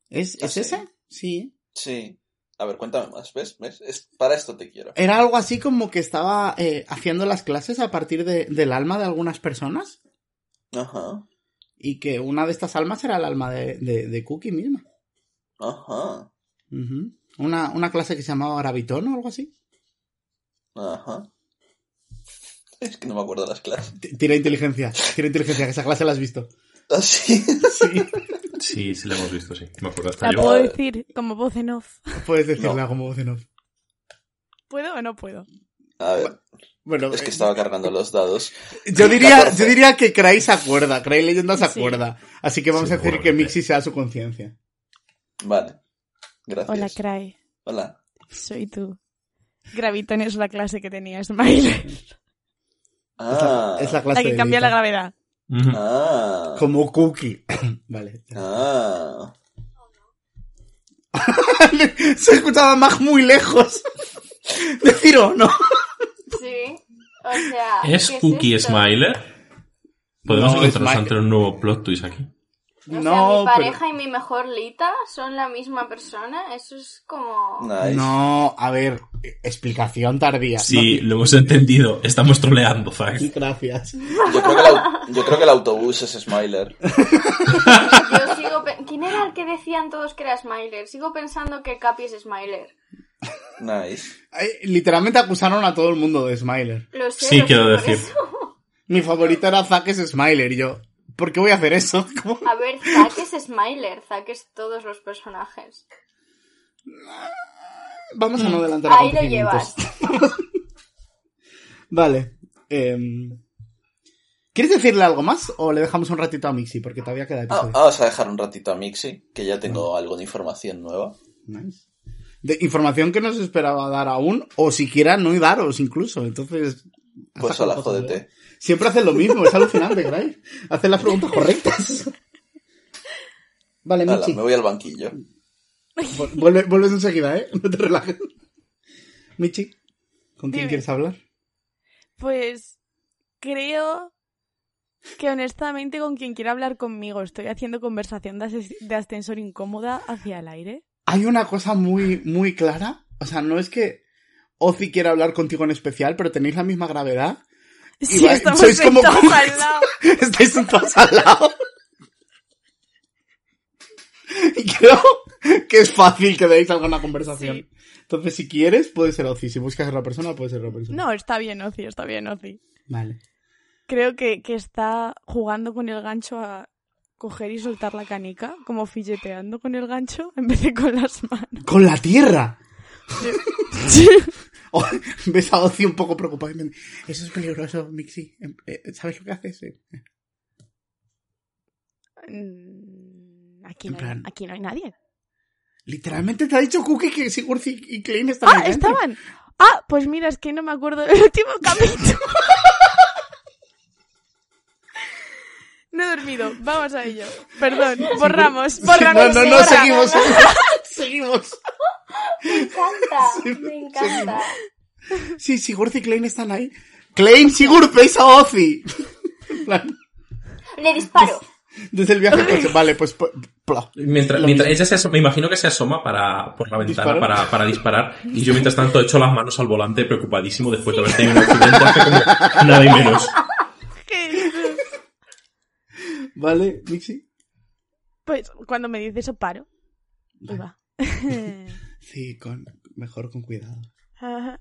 ¿Es, ¿Ah, ¿es ese? Sí. Sí. A ver, cuéntame más. ¿Ves? ¿Ves? Es, para esto te quiero. Era algo así como que estaba eh, haciendo las clases a partir de- del alma de algunas personas. Ajá. Y que una de estas almas era el alma de, de, de Cookie misma. Ajá. Una, una clase que se llamaba Gravitón o algo así. Ajá. Es que no me acuerdo de las clases. T- Tira inteligencia, tira inteligencia, que esa clase la has visto. ¿Ah, sí? Sí. Sí, sí la hemos visto, sí. Me acuerdo hasta La yo. puedo decir como voz en off. Puedes decirla No. como voz en off. ¿Puedo o no puedo? A ver, Bueno, es que eh, estaba cargando los dados. yo diría, 14. yo diría que Cray se acuerda, Cray Leyenda se Sí. acuerda. Así que vamos a decir que. Mixi sea su conciencia. Vale. Gracias. Hola, Cry. Hola. Soy tú. Gravitón es la clase que tenía Smile. Es Ah. la, es la clase La que de cambia la Lita. Gravedad. Ujú. Ah. Como Cookie. vale. Ah. Se escuchaba Mag muy lejos. Decir o no. Sí. O sea. ¿Es ¿qué Cookie esto? Smiler? Podemos No, encontrarnos ante un nuevo plot twist aquí. O sea, No, mi pero- pareja y mi mejor Lita son la misma persona. Eso es como. Nice. No, a ver, eh, explicación tardía. Sí, lo hemos entendido. Estamos troleando, Zack. No, gracias. Yo creo, que el, au- yo creo que el autobús es Smiler. Yo sigo. ¿Quién era el que decían todos que era Smiler? Sigo pensando que Capi es Smiler. Nice. Literalmente acusaron a todo el mundo de Smiler. Lo sé. Sí, lo quiero decir. Mi favorita era Zack es Smiler y yo. ¿Por qué voy a hacer eso? ¿Cómo? A ver, Zack es Smiler. Zack es todos los personajes. Vamos a no adelantar Ahí lo llevas. Vale. em, ¿Quieres decirle algo más o le dejamos un ratito a Mixi? Porque todavía queda Ah, episodio. vamos a dejar un ratito a Mixi, que ya tengo algo de información nueva. Nice. De información que no se esperaba dar aún, o siquiera no daros incluso. Entonces. Pues hola, jódete. Siempre hacen lo mismo, es alucinante, Gray. Hacen las preguntas correctas. Vale, Hala, Michi. me voy al banquillo. Vu- Vuelve, vuelves enseguida, ¿eh? No te relajes. Michi, ¿con quién Dime. quieres hablar? Pues creo que honestamente con quien quiera hablar conmigo estoy haciendo conversación de, de ascensor incómoda hacia el aire. Hay una cosa muy, muy clara. O sea, no es que Ozzy quiera hablar contigo en especial, pero tenéis la misma gravedad. Sí, va- estamos sois como- al lado. Estáis sentados al lado. Y creo que es fácil que deis alguna conversación. Sí. Entonces, si quieres, puede ser Ozzy. Si buscas a otra persona, puede ser otra persona. No, está bien, Ozi, está bien, Ozi. Vale. Creo que, que está jugando con el gancho a coger y soltar la canica, como filleteando con el gancho en vez de con las manos. ¡Con la tierra! Ves a Ozzy un poco preocupado. Eso es peligroso, Mixi. Eh, ¿Sabes lo que haces? Eh, Mm, Aquí no, hay, aquí no hay nadie. Literalmente te ha dicho Cookie que Sigurd y Klein están ¡Ah, dentro. estaban! Ah, pues mira, es que no me acuerdo del último capítulo. No he dormido, vamos a ello. Perdón, borramos, Sí, borramos. no, no, no, borra. seguimos. seguimos. Me encanta, me encanta. Sí, Sigurd y Klein están ahí. Klein, Sigurd, veis a Ozzy. Le disparo. Desde el viaje coche. Vale, pues... pla. Mientras, mientras ella se asoma, me imagino que se asoma para, por la ventana ¿Disparo? para, para disparar. Y yo mientras tanto echo las manos al volante preocupadísimo después de haber tenido un accidente hace como nada y menos. Vale, Mixi. Pues cuando me dice eso, paro. Y Vale. va. Sí, con, mejor con cuidado. Ajá.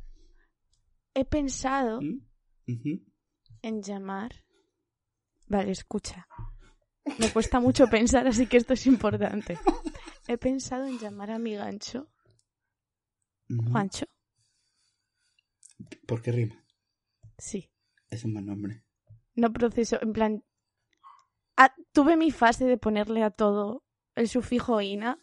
He pensado ¿Mm? En llamar. Vale, escucha. Me cuesta mucho pensar, así que esto es importante. He pensado en llamar a mi gancho. Juancho. ¿Por qué rima? Sí. Es un buen nombre. No proceso, en plan. ah, tuve mi fase de ponerle a todo el sufijo ina.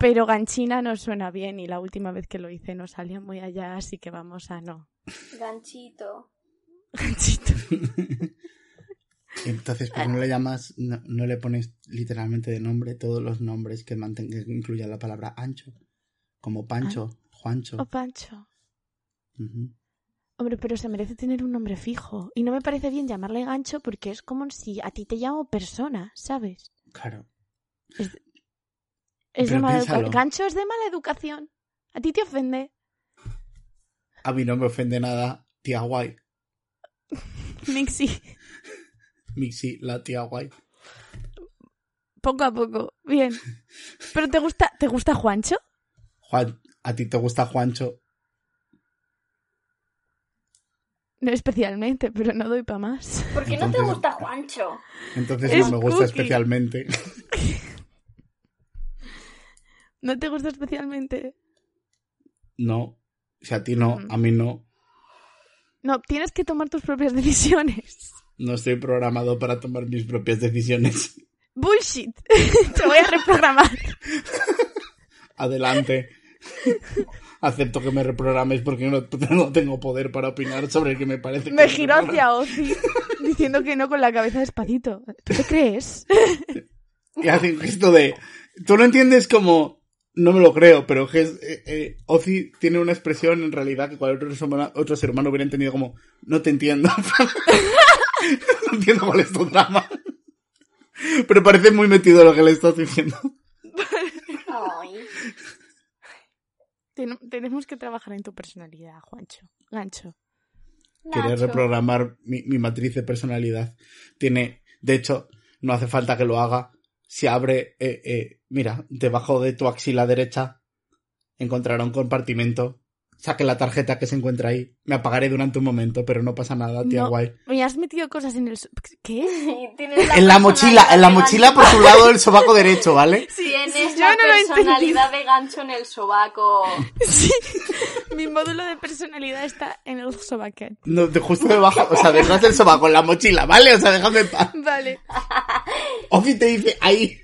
Pero ganchina no suena bien y la última vez que lo hice no salía muy allá, así que vamos a no. Ganchito. Ganchito. Entonces, ¿por qué no le llamas, no, no le pones literalmente de nombre todos los nombres que, mantengan, que incluyan la palabra ancho? Como Pancho, Juancho. O Pancho. Hombre, pero se merece tener un nombre fijo. Y no me parece bien llamarle gancho porque es como si a ti te llamo persona, ¿sabes? Claro. Es de Pero mala piénsalo. educación. Gancho es de mala educación. A ti te ofende. A mí no me ofende nada, tía guay. Mixi. Mixi, la tía guay. Poco a poco. Bien. ¿Pero te gusta, te gusta Juancho? Juan, a ti te gusta Juancho. No especialmente, pero no doy para más. ¿Por qué no te gusta Juancho? Entonces Es no me gusta cookie. especialmente. ¿No te gusta especialmente? No. Si a ti no, Mm. a mí no. No, tienes que tomar tus propias decisiones. No estoy programado para tomar mis propias decisiones. Bullshit. Te voy a reprogramar. Adelante. Acepto que me reprogrames porque no, no tengo poder para opinar sobre el que me parece que Me reprograma. hacia Ozzy diciendo que no con la cabeza despacito. ¿Tú te crees? Y hacen esto de... Tú lo entiendes como... No me lo creo, pero es, eh, eh, Ozzy tiene una expresión en realidad que cualquier otro ser humano, otro ser humano hubiera entendido como, no te entiendo. no entiendo cuál es tu drama. Pero parece muy metido lo que le estás diciendo. Ten- tenemos que trabajar en tu personalidad, Juancho. Gancho. Nacho. reprogramar mi, mi matriz de personalidad. Tiene, de hecho, no hace falta que lo haga. Si abre, eh, eh, mira, debajo de tu axila derecha encontrará un compartimento. Saque la tarjeta que se encuentra ahí. Me apagaré durante un momento, pero no pasa nada, tía No. guay. Me has metido cosas en el... so- ¿Qué? En la mochila, en la mochila por tu lado del sobaco derecho, ¿vale? Tienes Sí, la yo no lo he personalidad de gancho en el sobaco. Sí. Mi módulo de personalidad está en el sobaquet. No, de justo debajo, o sea, detrás del sobaco, en la mochila, ¿vale? O sea, déjame en paz. Vale, Ofi te dice ahí.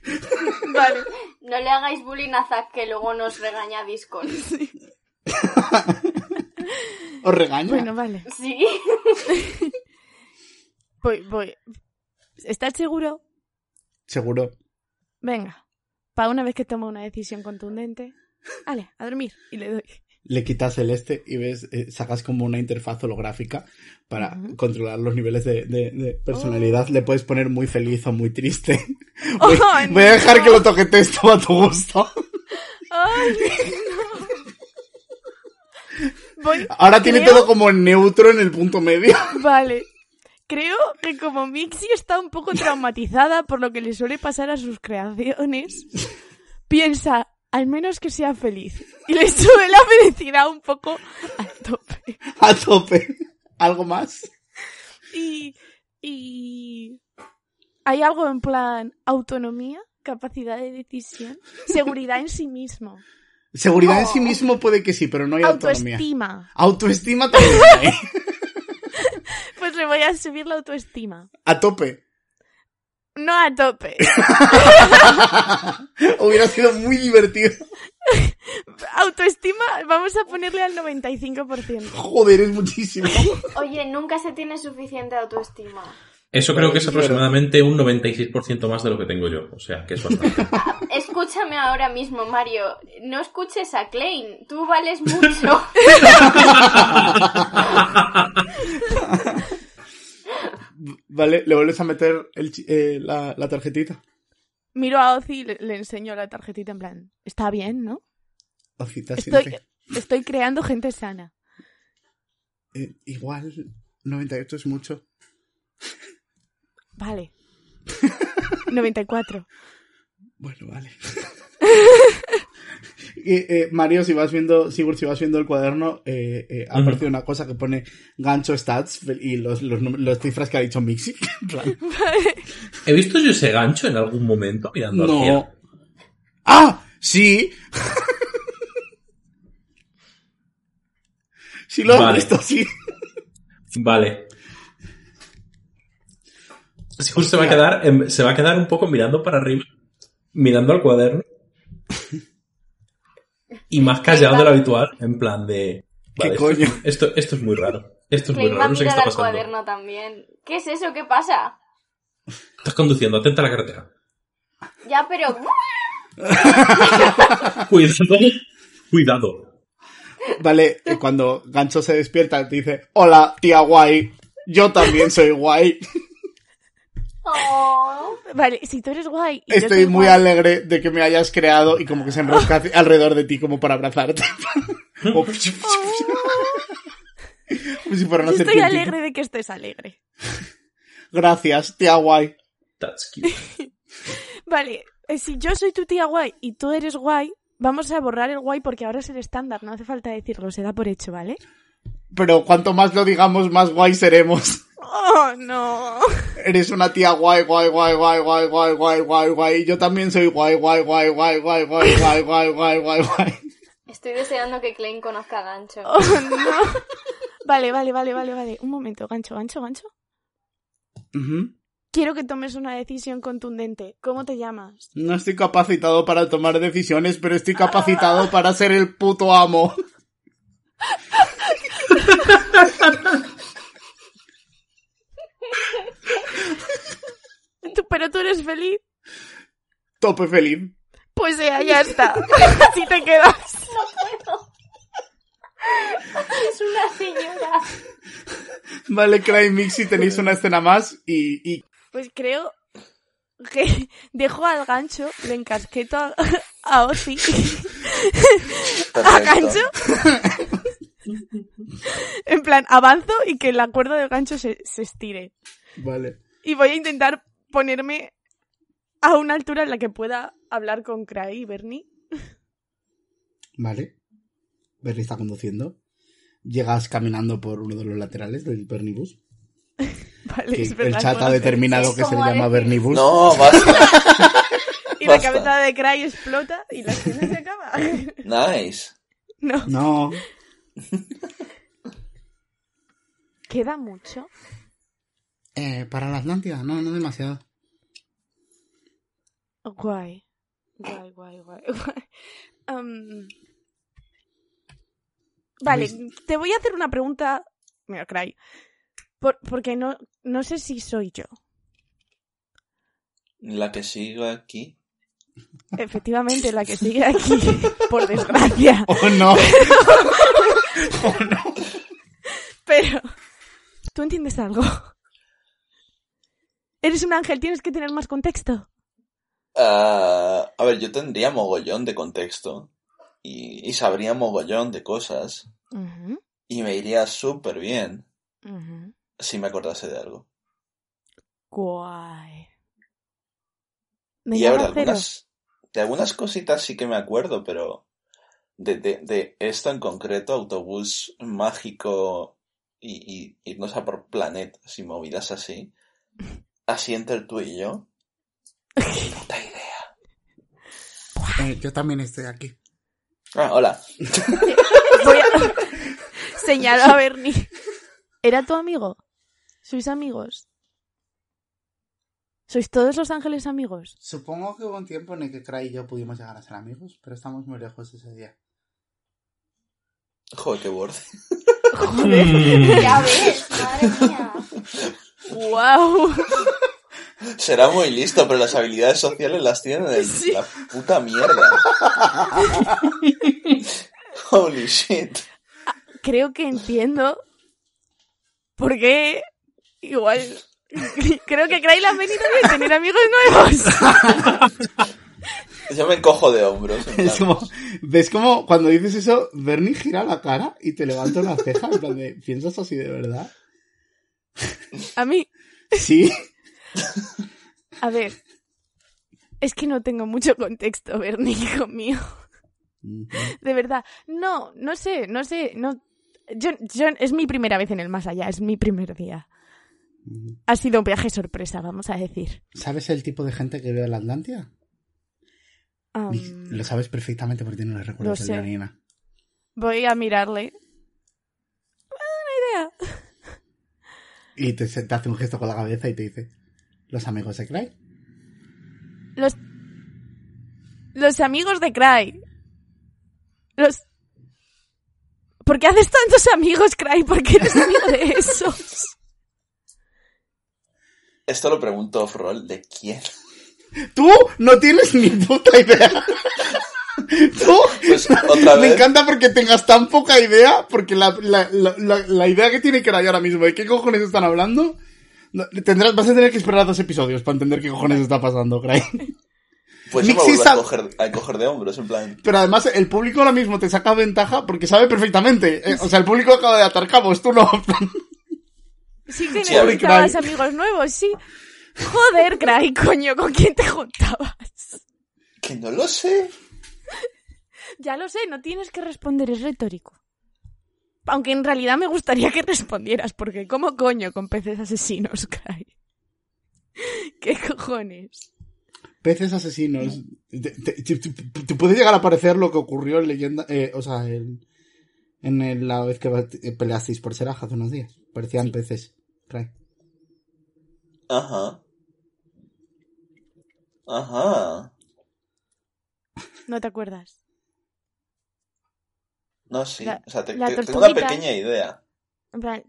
vale. No le hagáis bullying a Zack que luego nos regaña Discord. Os regaña. Bueno, vale. Sí. Voy, voy. ¿Estás seguro? Seguro. Venga. Para una vez que toma una decisión contundente. Vale, a dormir. Y le doy. le quitas el este y ves, eh, sacas como una interfaz holográfica para controlar los niveles de, de- de personalidad. Oh. Le puedes poner muy feliz o muy triste. Voy, Oh, voy a dejar que lo toquetes todo a tu gusto. ¡Ay, Ahora tiene todo como neutro en el punto medio. Vale. Creo que como Mixi está un poco traumatizada por lo que le suele pasar a sus creaciones, piensa, al menos que sea feliz. Y le sube la felicidad un poco al tope. A tope. ¿Algo más? Y, y hay algo en plan autonomía, capacidad de decisión, seguridad en sí mismo, Seguridad en sí mismo puede que sí, pero no hay autonomía. autoestima. Autoestima también hay. Pues le voy a subir la autoestima. A tope. No a tope. Hubiera sido muy divertido. Autoestima, vamos a ponerle al 95%. Joder, es muchísimo. Oye, nunca se tiene suficiente autoestima. Eso creo que es aproximadamente un 96% más de lo que tengo yo. O sea, que es bastante. Escúchame ahora mismo, Mario. No escuches a Klein. Tú vales mucho. Vale, le vuelves a meter el eh, la, la tarjetita. Miro a Ozzy y le, le enseño la tarjetita en plan, está bien, ¿no? Ocita, Estoy, siente. estoy creando gente sana. Eh, igual 98 es mucho. Vale. 94. Bueno, vale. Eh, eh, Mario, si vas viendo, Sigurd, si vas viendo el cuaderno, eh, eh, ha Ujú. aparecido una cosa que pone gancho stats y los, los, cifras que ha dicho Mixi. ¿He visto yo ese gancho en algún momento mirando al cielo? no. ¡Ah! Sí. sí lo has Vale. visto, sí. Vale. Sigurd se va a quedar, se va a quedar un poco mirando para arriba, mirando al cuaderno. Y más callado de lo habitual, en plan de. ¿Qué vale, coño? Esto, esto es muy raro. Esto es muy raro, no sé qué está al pasando. cuaderno también. ¿Qué es eso? ¿Qué pasa? Estás conduciendo, atenta a la carretera. Ya, pero... Cuidado. Cuidado. Vale, eh, cuando Gancho se despierta, te dice, hola, tía guay, yo también soy guay. Oh. Vale, si tú eres guay. y yo Estoy soy muy guay, alegre de que me hayas creado y como que se enrosca hacia- alrededor de ti como para abrazarte. O- como si fuera una Yo estoy alegre de que estés alegre. Gracias, tía guay. That's cute. Vale, eh, si yo soy tu tía guay y tú eres guay, vamos a borrar el guay porque ahora es el estándar, no hace falta decirlo, se da por hecho, ¿vale? Pero cuanto más lo digamos, más guay seremos. Oh, no. Eres una tía guay, guay, guay, guay, guay, guay, guay, guay, guay. Yo también soy guay, guay, guay, guay, guay, guay, guay, guay, guay, guay, guay. Estoy deseando que Klein conozca a Gancho. Oh, no. Vale, vale, vale, vale, vale. Un momento, gancho, gancho, gancho. Ujú. Quiero que tomes una decisión contundente. ¿Cómo te llamas? No estoy capacitado para tomar decisiones, pero estoy capacitado para ser el puto amo. Tú- pero tú eres feliz. Tope feliz. Pues ya, ya está. Así te quedas. Es una señora. Vale, Cry Mixi, tenéis una escena más y, y Pues creo que dejo al gancho, le encasqueto a, a Ozzy. A gancho. En plan, avanzo y que la cuerda del gancho se, se estire. Vale. Y voy a intentar ponerme a una altura en la que pueda hablar con Cray y Bernie. Vale. Bernie está conduciendo. Llegas caminando por uno de los laterales del Bernibus. Vale, el chat ha determinado que se le llama. Bernibus. No, basta. Y la cabeza de Cray explota y la escena se acaba. Nice. No. No. ¿Queda mucho? Eh, para la Atlántida, no, no demasiado. Guay. Guay, guay, guay. vale, te voy a hacer una pregunta. Mira, Cray. Por- porque no, no sé si soy yo. La que sigo aquí. Efectivamente, la que sigue aquí, por desgracia. Oh, no. oh, no. Pero, ¿tú entiendes algo? Eres un ángel, tienes que tener más contexto. Ah, a ver, yo tendría mogollón de contexto. Y, y sabría mogollón de cosas. Y me iría súper bien si me acordase de algo. Guay. Me Y a ver, de algunas, de algunas cositas sí que me acuerdo, pero de, de, de esto en concreto, autobús mágico y, y irnos a por planetas y movidas así, así entre tú y yo, puta. Eh, yo también estoy aquí. Ah, hola. Voy a... Señalo a Bernie. ¿Era tu amigo? ¿Sois amigos? ¿Sois todos los ángeles amigos? Supongo que hubo un tiempo en el que Cry y yo pudimos llegar a ser amigos, pero estamos muy lejos ese día. Joder, qué borde. Joder. Ya ves, madre mía. ¡Wow! Será muy listo, pero las habilidades sociales las tiene de Sí. la puta mierda. Holy shit. Creo que entiendo por qué igual... Creo que Cray han venido bien tener amigos nuevos. Yo me encojo de hombros. en plan, Es como, ¿Ves como cuando dices eso, Bernie gira la cara y te levanta una ceja? En plan de, ¿piensas así de verdad? A mí, Sí. A ver, es que no tengo mucho contexto, Bernie, hijo mío. De verdad. No, no sé, no sé, no. Yo, yo, es mi primera vez en el más allá, es mi primer día. Ha sido un viaje sorpresa, vamos a decir. ¿Sabes el tipo de gente que ve a la Atlántida? Am, Lo sabes perfectamente porque tiene los recuerdos de sé. Janina. voy a mirarle. Buena idea. Y te, te hace un gesto con la cabeza y te dice, ¿los amigos de Cry? Los. Los amigos de Cry. Los. ¿Por qué haces tantos amigos, Cry? ¿Por qué eres amigo de esos? Esto lo pregunto off-roll, ¿de quién? ¡Tú no tienes ni puta idea! ¡Tú! Pues otra Me vez. encanta porque tengas tan poca idea, porque la, la, la, la- la idea que tiene que ahora mismo de qué cojones están hablando, no- tendrás, vas a tener que esperar dos episodios para entender qué cojones está pasando, Cry. Pues me Mixi vuelvo a sal- coger, a coger de hombros, en plan. Pero además el público ahora mismo te saca ventaja porque sabe perfectamente. eh, o sea, el público acaba de atar cabos, tú no. Sí que Sí, a necesitabas Cry. amigos nuevos, sí. Joder, Cry, coño, ¿con quién te juntabas? Que no lo sé. Ya lo sé, no tienes que responder, es retórico. Aunque en realidad me gustaría que respondieras, porque ¿cómo coño con peces asesinos, Cry? ¿Qué cojones? Peces asesinos. Te, te- te- te- te puede llegar a parecer lo que ocurrió en leyenda. eh, o sea, en, en el- la vez que eh, peleasteis por Seraj hace unos días. Parecían peces. Cry. Ajá. Ajá. ¿No te acuerdas? No, sí. La- o sea, te- te- tengo una pequeña idea. En plan,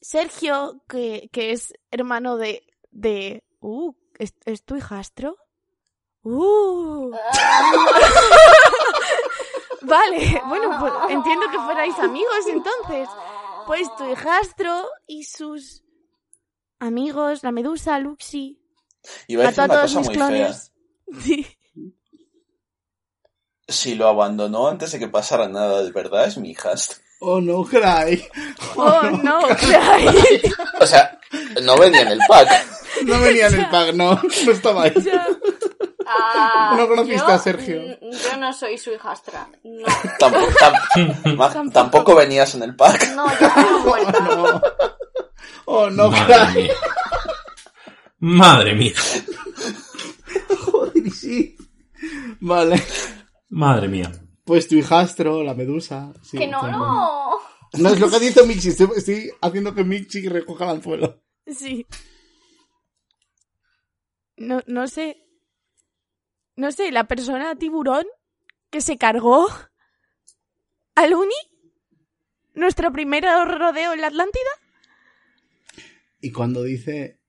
Sergio, que, que es hermano de... de uh, ¿es, ¿es tu hijastro? Uh. vale, bueno, pues entiendo que fuerais amigos entonces. Pues tu hijastro y sus amigos, la medusa, Luxi, Iba a decir a una todos cosa mis muy fea. clones. Sí. Si lo abandonó antes de que pasara nada, de verdad es mi hijastro. Oh, no, Cry. Oh, no, Cry. O sea, no venía en el pack. No venía en el pack, no. No estaba ahí. Ya. Ah, No conociste yo, a Sergio. mm, Yo no soy su hijastra. No, Tampoco, tam- tampoco venías en el pack. no, yo soy Oh, no. Oh, no, Madre Cry. mía. Madre mía. Joder, sí. Vale. Madre mía. Pues tu hijastro, la medusa. sí, Que no, también. no. No es lo que dice Mixi. Estoy, estoy haciendo que Mixi recoja el anzuelo. Sí. No, no sé. No sé, la persona tiburón que se cargó a Luni, nuestro primer rodeo en la Atlántida. Y cuando dice.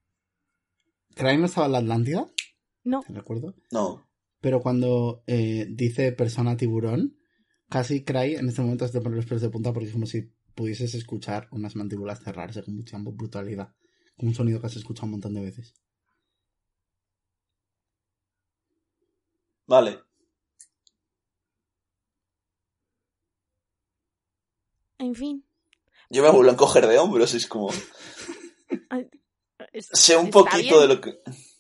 Cry no estaba en la Atlántida, No, te recuerdo. No. Pero cuando eh, dice persona tiburón, casi Cry en este momento se te pone los pelos de punta porque es como si pudieses escuchar unas mandíbulas cerrarse con mucha brutalidad. Como un sonido que has escuchado un montón de veces. Vale. en fin. Yo me vuelvo a encoger de hombros, es como... Es- Sé un poquito bien. de lo que...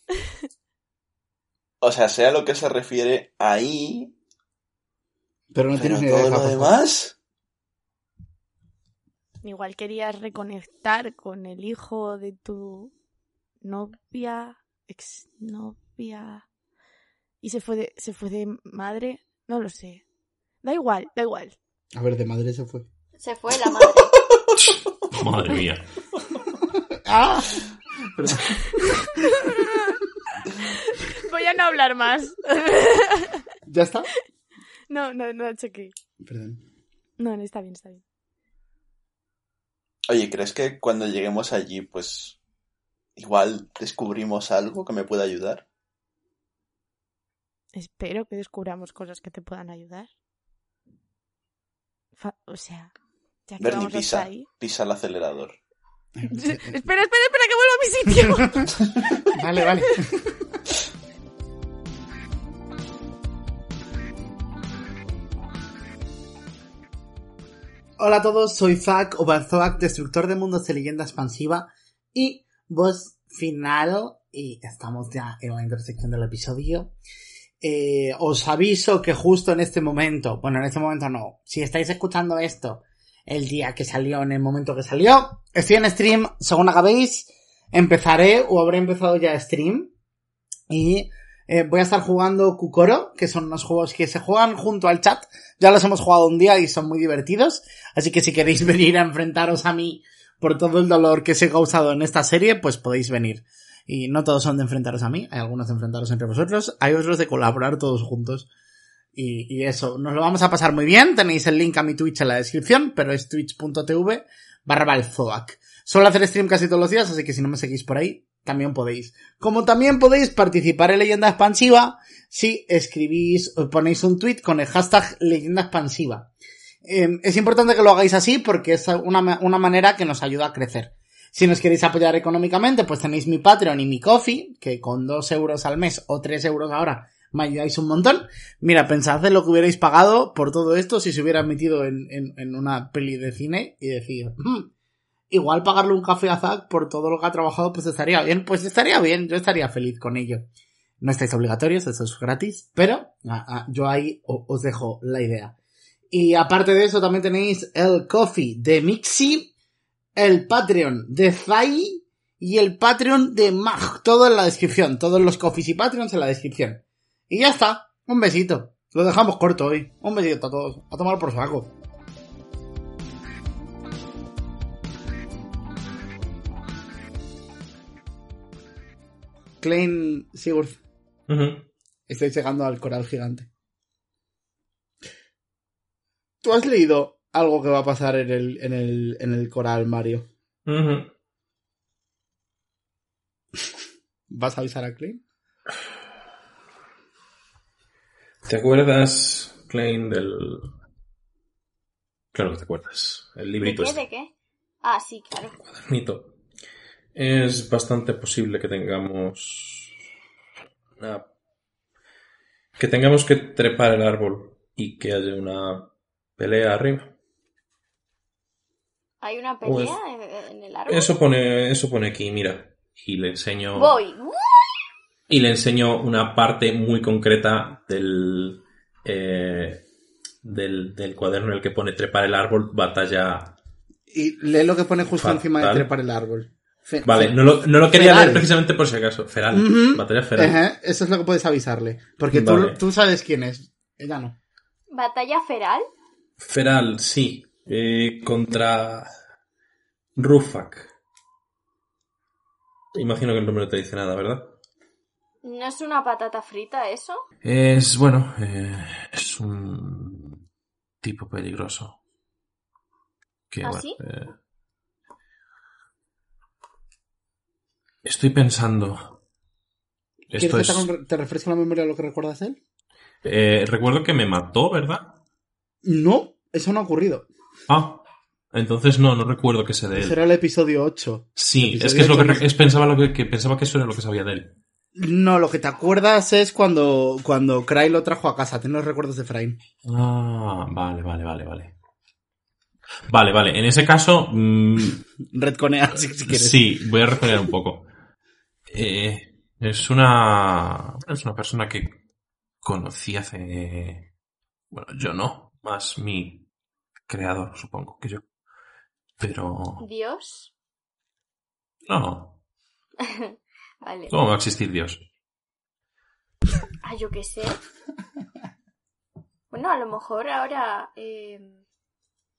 O sea, sé a lo que se refiere ahí, Pero no pero tienes ni idea todo de lo demás... Igual querías reconectar con el hijo de tu novia, exnovia. Y se fue de, se fue de madre. No lo sé. Da igual, da igual. A ver, de madre se fue. Se fue la madre. Madre mía. ¡Ah! Voy a no hablar más. ¿Ya está? No, no, no chequé. Perdón. No, no está bien, está bien. Oye, ¿crees que cuando lleguemos allí, pues... Igual descubrimos algo que me pueda ayudar? Espero que descubramos cosas que te puedan ayudar. Fa- o sea, ya que Bernie, vamos hasta pisa. ahí. Pisa el acelerador. espera, espera, espera, que vuelva a mi sitio. Vale, vale. Hola a todos, soy Zack Obarzoak, destructor de mundos de leyenda expansiva y voz final, y estamos ya en la intersección del episodio. Eh, os aviso que justo en este momento, bueno, en este momento no, si estáis escuchando esto el día que salió, en el momento que salió, estoy en stream, según acabéis, empezaré o habré empezado ya stream y eh, voy a estar jugando Kukoro, que son unos juegos que se juegan junto al chat. Ya los hemos jugado un día y son muy divertidos. Así que si queréis venir a enfrentaros a mí por todo el dolor que se ha causado en esta serie, pues podéis venir. Y no todos son de enfrentaros a mí, hay algunos de enfrentaros entre vosotros, hay otros de colaborar todos juntos. Y, eso, nos lo vamos a pasar muy bien. Tenéis el link a mi Twitch en la descripción, pero es twitch.tv barra. Suelo hacer stream casi todos los días, así que si no me seguís por ahí, también podéis. Como también podéis participar en Leyenda Expansiva si escribís ponéis un tweet con el hashtag Leyenda Expansiva. Eh, es importante que lo hagáis así porque es una, una manera que nos ayuda a crecer. Si nos queréis apoyar económicamente, pues tenéis mi Patreon y mi Coffee, que con dos euros al mes o tres euros ahora me ayudáis un montón. Mira, pensad de lo que hubierais pagado por todo esto si se hubiera metido en, en, en una peli de cine y decir, "Hmm, igual pagarle un café a Zack por todo lo que ha trabajado, pues estaría bien. Pues estaría bien, yo estaría feliz con ello. No estáis obligatorios, eso es gratis, pero ah, ah, yo ahí os dejo la idea. Y aparte de eso, también tenéis el coffee de Mixi, el Patreon de Zai y el Patreon de Mag. Todo en la descripción, todos los coffees y Patreons en la descripción. Y ya está, un besito. Lo dejamos corto hoy. Un besito a todos. A tomar por saco. Klein Sigurd, Ujú. estáis llegando al coral gigante. ¿Tú has leído algo que va a pasar en el, en el, en el coral, Mario? ¿Vas a avisar a Klein? ¿Te acuerdas, Klein, del... Claro que te acuerdas. El ¿De librito qué? este. ¿De qué? Ah, sí, claro. cuadernito. Es bastante posible que tengamos una- que tengamos que trepar el árbol y que haya una pelea arriba. ¿Hay una pelea en, en el árbol? Eso pone, eso pone aquí, mira. Y le enseño. Voy. Y le enseño una parte muy concreta del, eh, del, del cuaderno en el que pone trepar el árbol, batalla. Y lee lo que pone justo Fatal. encima de trepar el árbol. Fe- Vale, no lo, no lo quería Feral. leer precisamente por si acaso. Feral. Batalla feral. Eso es lo que puedes avisarle. Porque tú, tú sabes quién es. Ella no. ¿Batalla feral? Feral, sí. Eh, contra Rufak. Imagino que el nombre no te dice nada, ¿verdad? ¿No es una patata frita eso? Es, bueno, eh, es un tipo peligroso. Que, ¿Ah, bueno, sí? eh, estoy pensando. ¿Quieres Esto que es, te, te refresque la memoria de lo que recuerdas de él? eh, recuerdo que me mató, ¿verdad? No, eso no ha ocurrido. Ah, entonces no, no recuerdo que sea de él. era el episodio 8. Sí, episodio es que es lo que, es, pensaba, lo que, que pensaba que eso era lo que sabía de él. No, lo que te acuerdas es cuando, cuando Cray lo trajo a casa. Tienes los recuerdos de Frain. Ah, vale, vale, vale, vale. Vale, vale. En ese caso, mm, Redconea si, si quieres. sí, voy a referir un poco. Eh, es una, es una persona que conocí hace, bueno, yo no, más mi creador, supongo que yo. Pero, ¿Dios? no, Vale. ¿cómo va a existir Dios? Ah, yo qué sé. Bueno, a lo mejor ahora eh,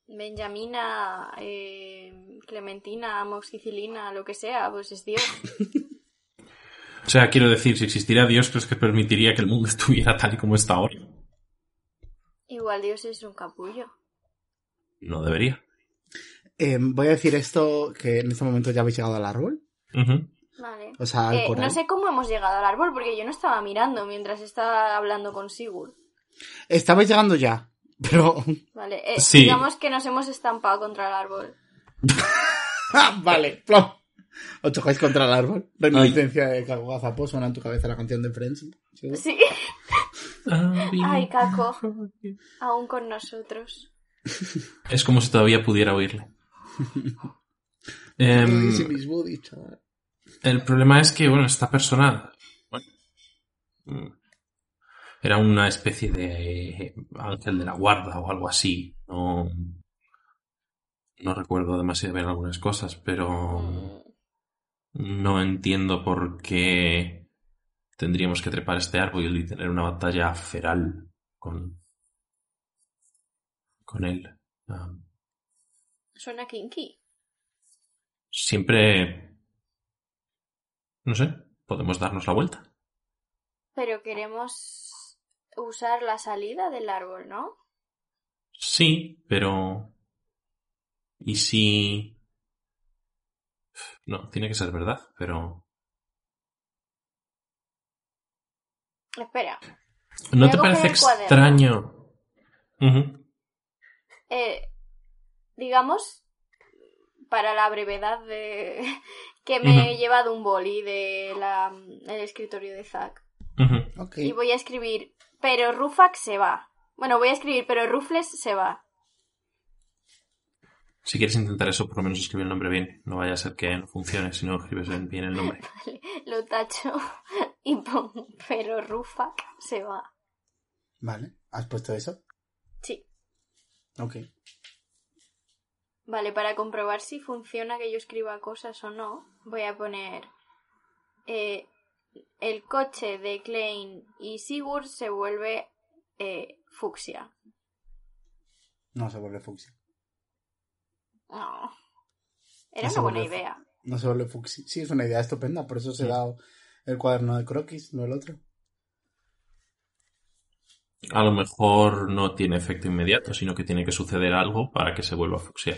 Benjamina, eh, Clementina, Amoxicilina, lo que sea, pues es Dios. O sea, quiero decir, si existiera Dios, ¿crees que permitiría que el mundo estuviera tal y como está ahora? Igual Dios es un capullo. No debería. Eh, voy a decir esto, que en este momento ya habéis llegado al árbol. Vale. O sea, al Eh, no sé cómo hemos llegado al árbol porque yo no estaba mirando mientras estaba hablando con Sigurd. Estabais llegando ya, pero... Vale, eh, Sí. digamos que nos hemos estampado contra el árbol. ¡Ah, vale, plom. Os chocáis contra el árbol. Reminiscencia de Cago Gazapo, suena en tu cabeza la canción de Friends. ¿sí? Sí. Ay, Caco. Aún con nosotros. Es como si todavía pudiera oírle. Em, chaval. el problema es que, bueno, esta persona bueno, mm, era una especie de ángel de la guarda o algo así. No, no recuerdo demasiado bien algunas cosas, pero Mm, no entiendo por qué tendríamos que trepar este árbol y tener una batalla feral con, con él. Ah, Suena kinky. siempre, no sé, podemos darnos la vuelta. Pero queremos usar la salida del árbol, ¿no? Sí, pero... ¿Y si... No, tiene que ser verdad, pero... Espera. ¿No te parece extraño? Eh, digamos, para la brevedad de que me he llevado un boli de la, el escritorio de Zack. Y voy a escribir, pero Rufak se va. Bueno, voy a escribir, pero Rufles se va. Si quieres intentar eso, por lo menos escribe el nombre bien. No vaya a ser que no funcione si no escribes bien- el nombre. Lo tacho y pongo, pero Rufak se va. Vale, ¿has puesto eso? Sí. Ok. Vale, para comprobar si funciona que yo escriba cosas o no, voy a poner eh, el coche de Klein y Sigurd se vuelve eh, fucsia. No se vuelve fucsia. No. Era No una buena vuelve idea. No se vuelve fucsia. Sí, es una idea estupenda, por eso se Sí. ha dado el cuaderno de croquis, no el otro. A lo mejor no tiene efecto inmediato, sino que tiene que suceder algo para que se vuelva fucsia.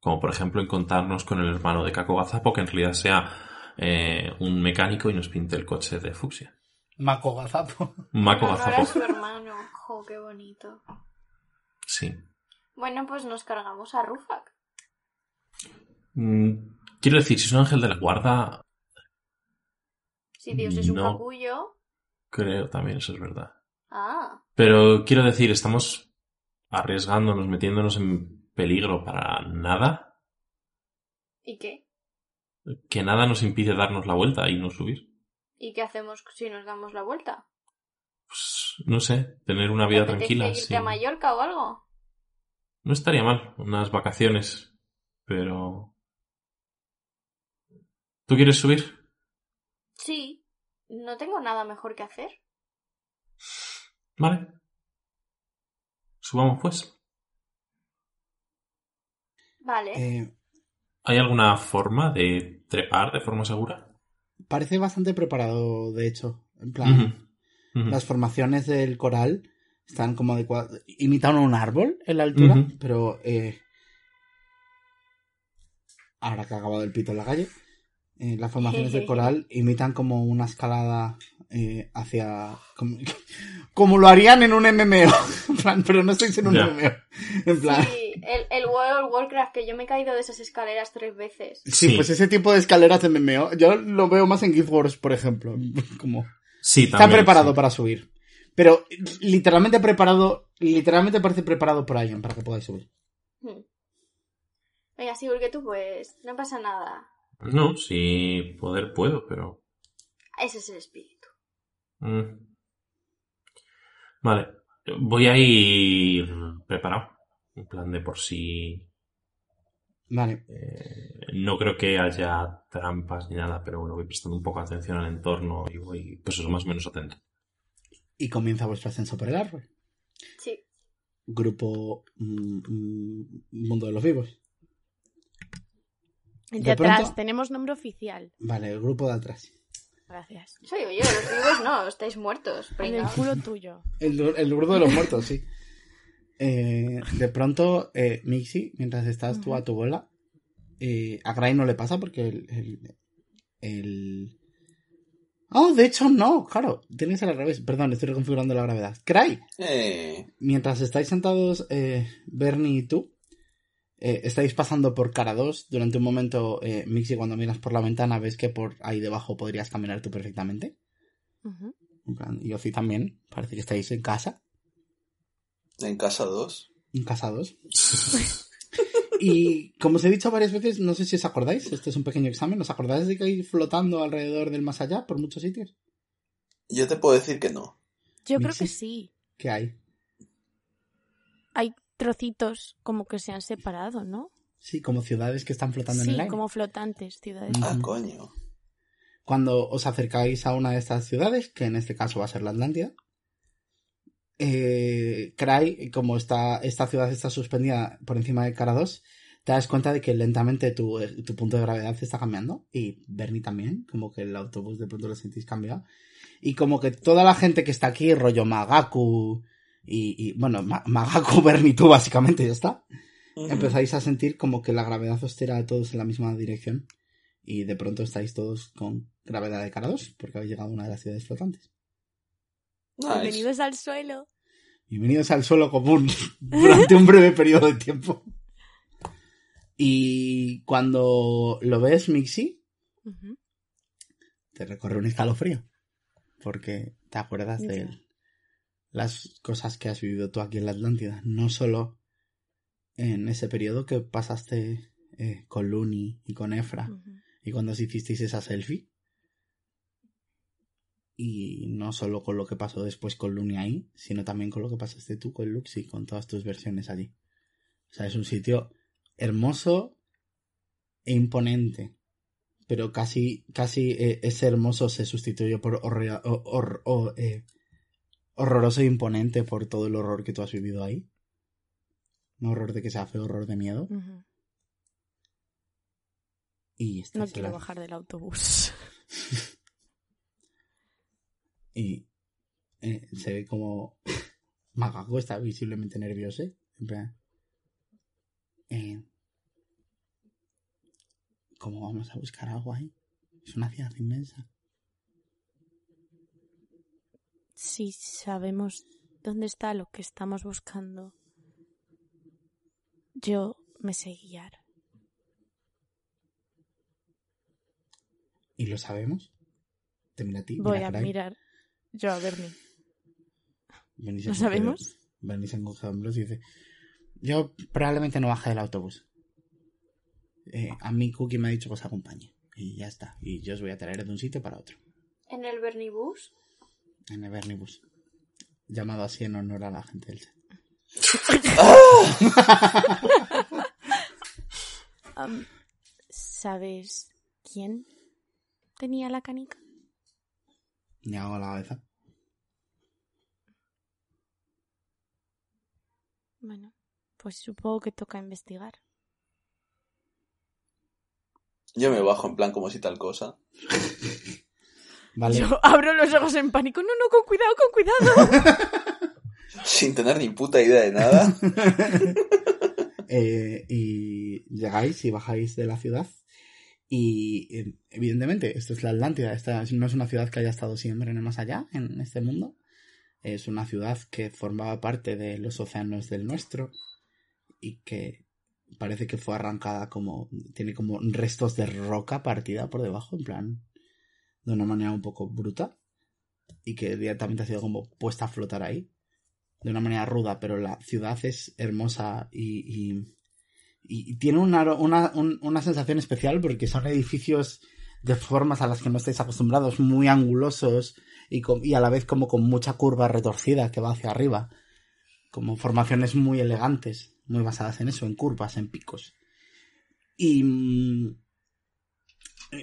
Como por ejemplo encontrarnos con el hermano de Kako Gazapo, que en realidad sea eh, un mecánico y nos pinte el coche de fucsia. Mako Gazapo. A Gazapo. su hermano. Jo, qué bonito. Sí. Bueno, pues nos cargamos a Rufak. Mm, Quiero decir, si es un ángel de la guarda, Si Dios es un No. capullo. creo también eso es verdad. Ah, Pero quiero decir, estamos arriesgándonos, metiéndonos en peligro para nada, ¿y qué? que nada nos impide darnos la vuelta y no subir. ¿Y qué hacemos si nos damos la vuelta? Pues, no sé, tener una ¿Te vida tranquila. irte sí. a Mallorca o algo? No estaría mal, unas vacaciones, pero... ¿Tú quieres subir? Sí. No tengo nada mejor que hacer. Vale. Subamos pues. Vale. Eh, ¿Hay alguna forma de trepar de forma segura? parece bastante preparado, de hecho. En plan, las formaciones del coral están como adecuadas. Imitan un árbol en la altura, pero eh, ahora que ha acabado el pito en la calle, eh, las formaciones del coral imitan como una escalada eh, hacia. Como, como lo harían en un MMO. En plan, pero no estáis en un. MMO. En plan. Sí, el, el World of Warcraft, que yo me he caído de esas escaleras tres veces. Sí, Sí. pues ese tipo de escaleras de MMO, yo lo veo más en Guild Wars, por ejemplo. Como Sí, está también, preparado sí. para subir. Pero literalmente preparado, literalmente parece preparado por alguien para que podáis subir. Hmm. Venga, Sigur, que tú pues. No pasa nada. No, sí, poder puedo, pero... Ese es el espíritu. mm. Vale, voy a ir preparado. En plan de por si... Vale. eh, no creo que haya trampas ni nada, pero bueno, voy prestando un poco de atención al entorno y voy, pues eso, más o menos atento. Y comienza vuestro ascenso por el árbol. Sí. Grupo mm, mm, Mundo de los Vivos. El De de atrás, pronto- tenemos nombre oficial. Vale, el grupo de atrás. Gracias. Soy yo, los vivos no, estáis muertos. En el culo tuyo. El, el grupo de los muertos, sí. Eh, de pronto, eh, Mixi, mientras estás tú a tu bola, eh, a Gray no le pasa porque el, el, el- Oh, de hecho no, claro, tiene que ser al revés. Perdón, estoy reconfigurando la gravedad. Cray, Eh, mientras estáis sentados, eh, Bernie y tú, eh, estáis pasando por cara 2. Durante un momento, eh, Mixi, cuando miras por la ventana, ves que por ahí debajo podrías caminar tú perfectamente. En plan, y Ozi también, parece que estáis en casa, en casa 2. en casa 2. Y como os he dicho varias veces, no sé si os acordáis, este es un pequeño examen, ¿os acordáis de que hay flotando alrededor del más allá por muchos sitios? Yo te puedo decir que no. Yo creo que sí. ¿Qué hay? Hay trocitos como que se han separado, ¿no? Sí, como ciudades que están flotando en el aire. como flotantes, ciudades. Ah, coño. Cuando os acercáis a una de estas ciudades, que en este caso va a ser la Atlántida, eh, Cray, como está, esta ciudad está suspendida por encima de Cara 2, te das cuenta de que lentamente tu, tu punto de gravedad está cambiando. Y Bernie también, como que el autobús de pronto lo sentís cambiado. Y como que toda la gente que está aquí, rollo Magaku, y, y, bueno, Ma- Magaku, Bernie, tú básicamente, ya está. Empezáis a sentir como que la gravedad os tira a todos en la misma dirección. Y de pronto estáis todos con gravedad de cara 2, porque habéis llegado a una de las ciudades flotantes. Nice. Bienvenidos al suelo. Bienvenidos al suelo común durante un breve periodo de tiempo. Y cuando lo ves, Mixi, te recorre un escalofrío. Porque te acuerdas de las cosas que has vivido tú aquí en la Atlántida. No solo en ese periodo que pasaste eh, con Luni y con Efra. Y cuando os hicisteis esa selfie. Y no solo con lo que pasó después con Luni ahí, sino también con lo que pasaste tú con Luxi, con todas tus versiones allí. O sea, es un sitio hermoso e imponente. Pero casi, casi eh, ese hermoso se sustituye por horre- hor- hor- hor- eh, horroroso e imponente por todo el horror que tú has vivido ahí. No horror de que sea feo, horror de miedo. Ujú. Y estás No quiero la- bajar del autobús. Y eh, se ve como Magaku está visiblemente nervioso. En plan, eh, ¿Cómo vamos a buscar algo ahí? Es una ciudad inmensa. Si sabemos dónde está lo que estamos buscando, yo me sé guiar. ¿Y lo sabemos? Te mira a ti. Voy mira a mirar yo a Bernie. Bernie se ¿Lo encoge- sabemos? Bernie se encoge hombros y dice: Yo probablemente no baje del autobús. Eh, a mí Cookie me ha dicho que os acompañe. Y ya está. Y yo os voy a traer de un sitio para otro. ¿En el Bernibus? En el Bernibus. Llamado así en honor a la gente del set. Am, ¿Sabes quién tenía la canica? Me hago la cabeza. Bueno, pues supongo que toca investigar. Yo me bajo en plan como si tal cosa. Vale. Yo abro los ojos en pánico. No, no, con cuidado, con cuidado. Sin tener ni puta idea de nada. Eh, y llegáis y bajáis de la ciudad. Y eh, evidentemente, esto es la Atlántida. Esta no es una ciudad que haya estado siempre en el más allá, en este mundo. Es una ciudad que formaba parte de los océanos del nuestro y que parece que fue arrancada como. tiene como restos de roca partida por debajo, en plan. de una manera un poco bruta. Y que directamente ha sido como puesta a flotar ahí de una manera ruda, pero la ciudad es hermosa y, y, y tiene una, una, un- una sensación especial porque son edificios de formas a las que no estáis acostumbrados, muy angulosos y, con- y a la vez como con mucha curva retorcida que va hacia arriba, como formaciones muy elegantes, muy basadas en eso, en curvas, en picos. Y mm,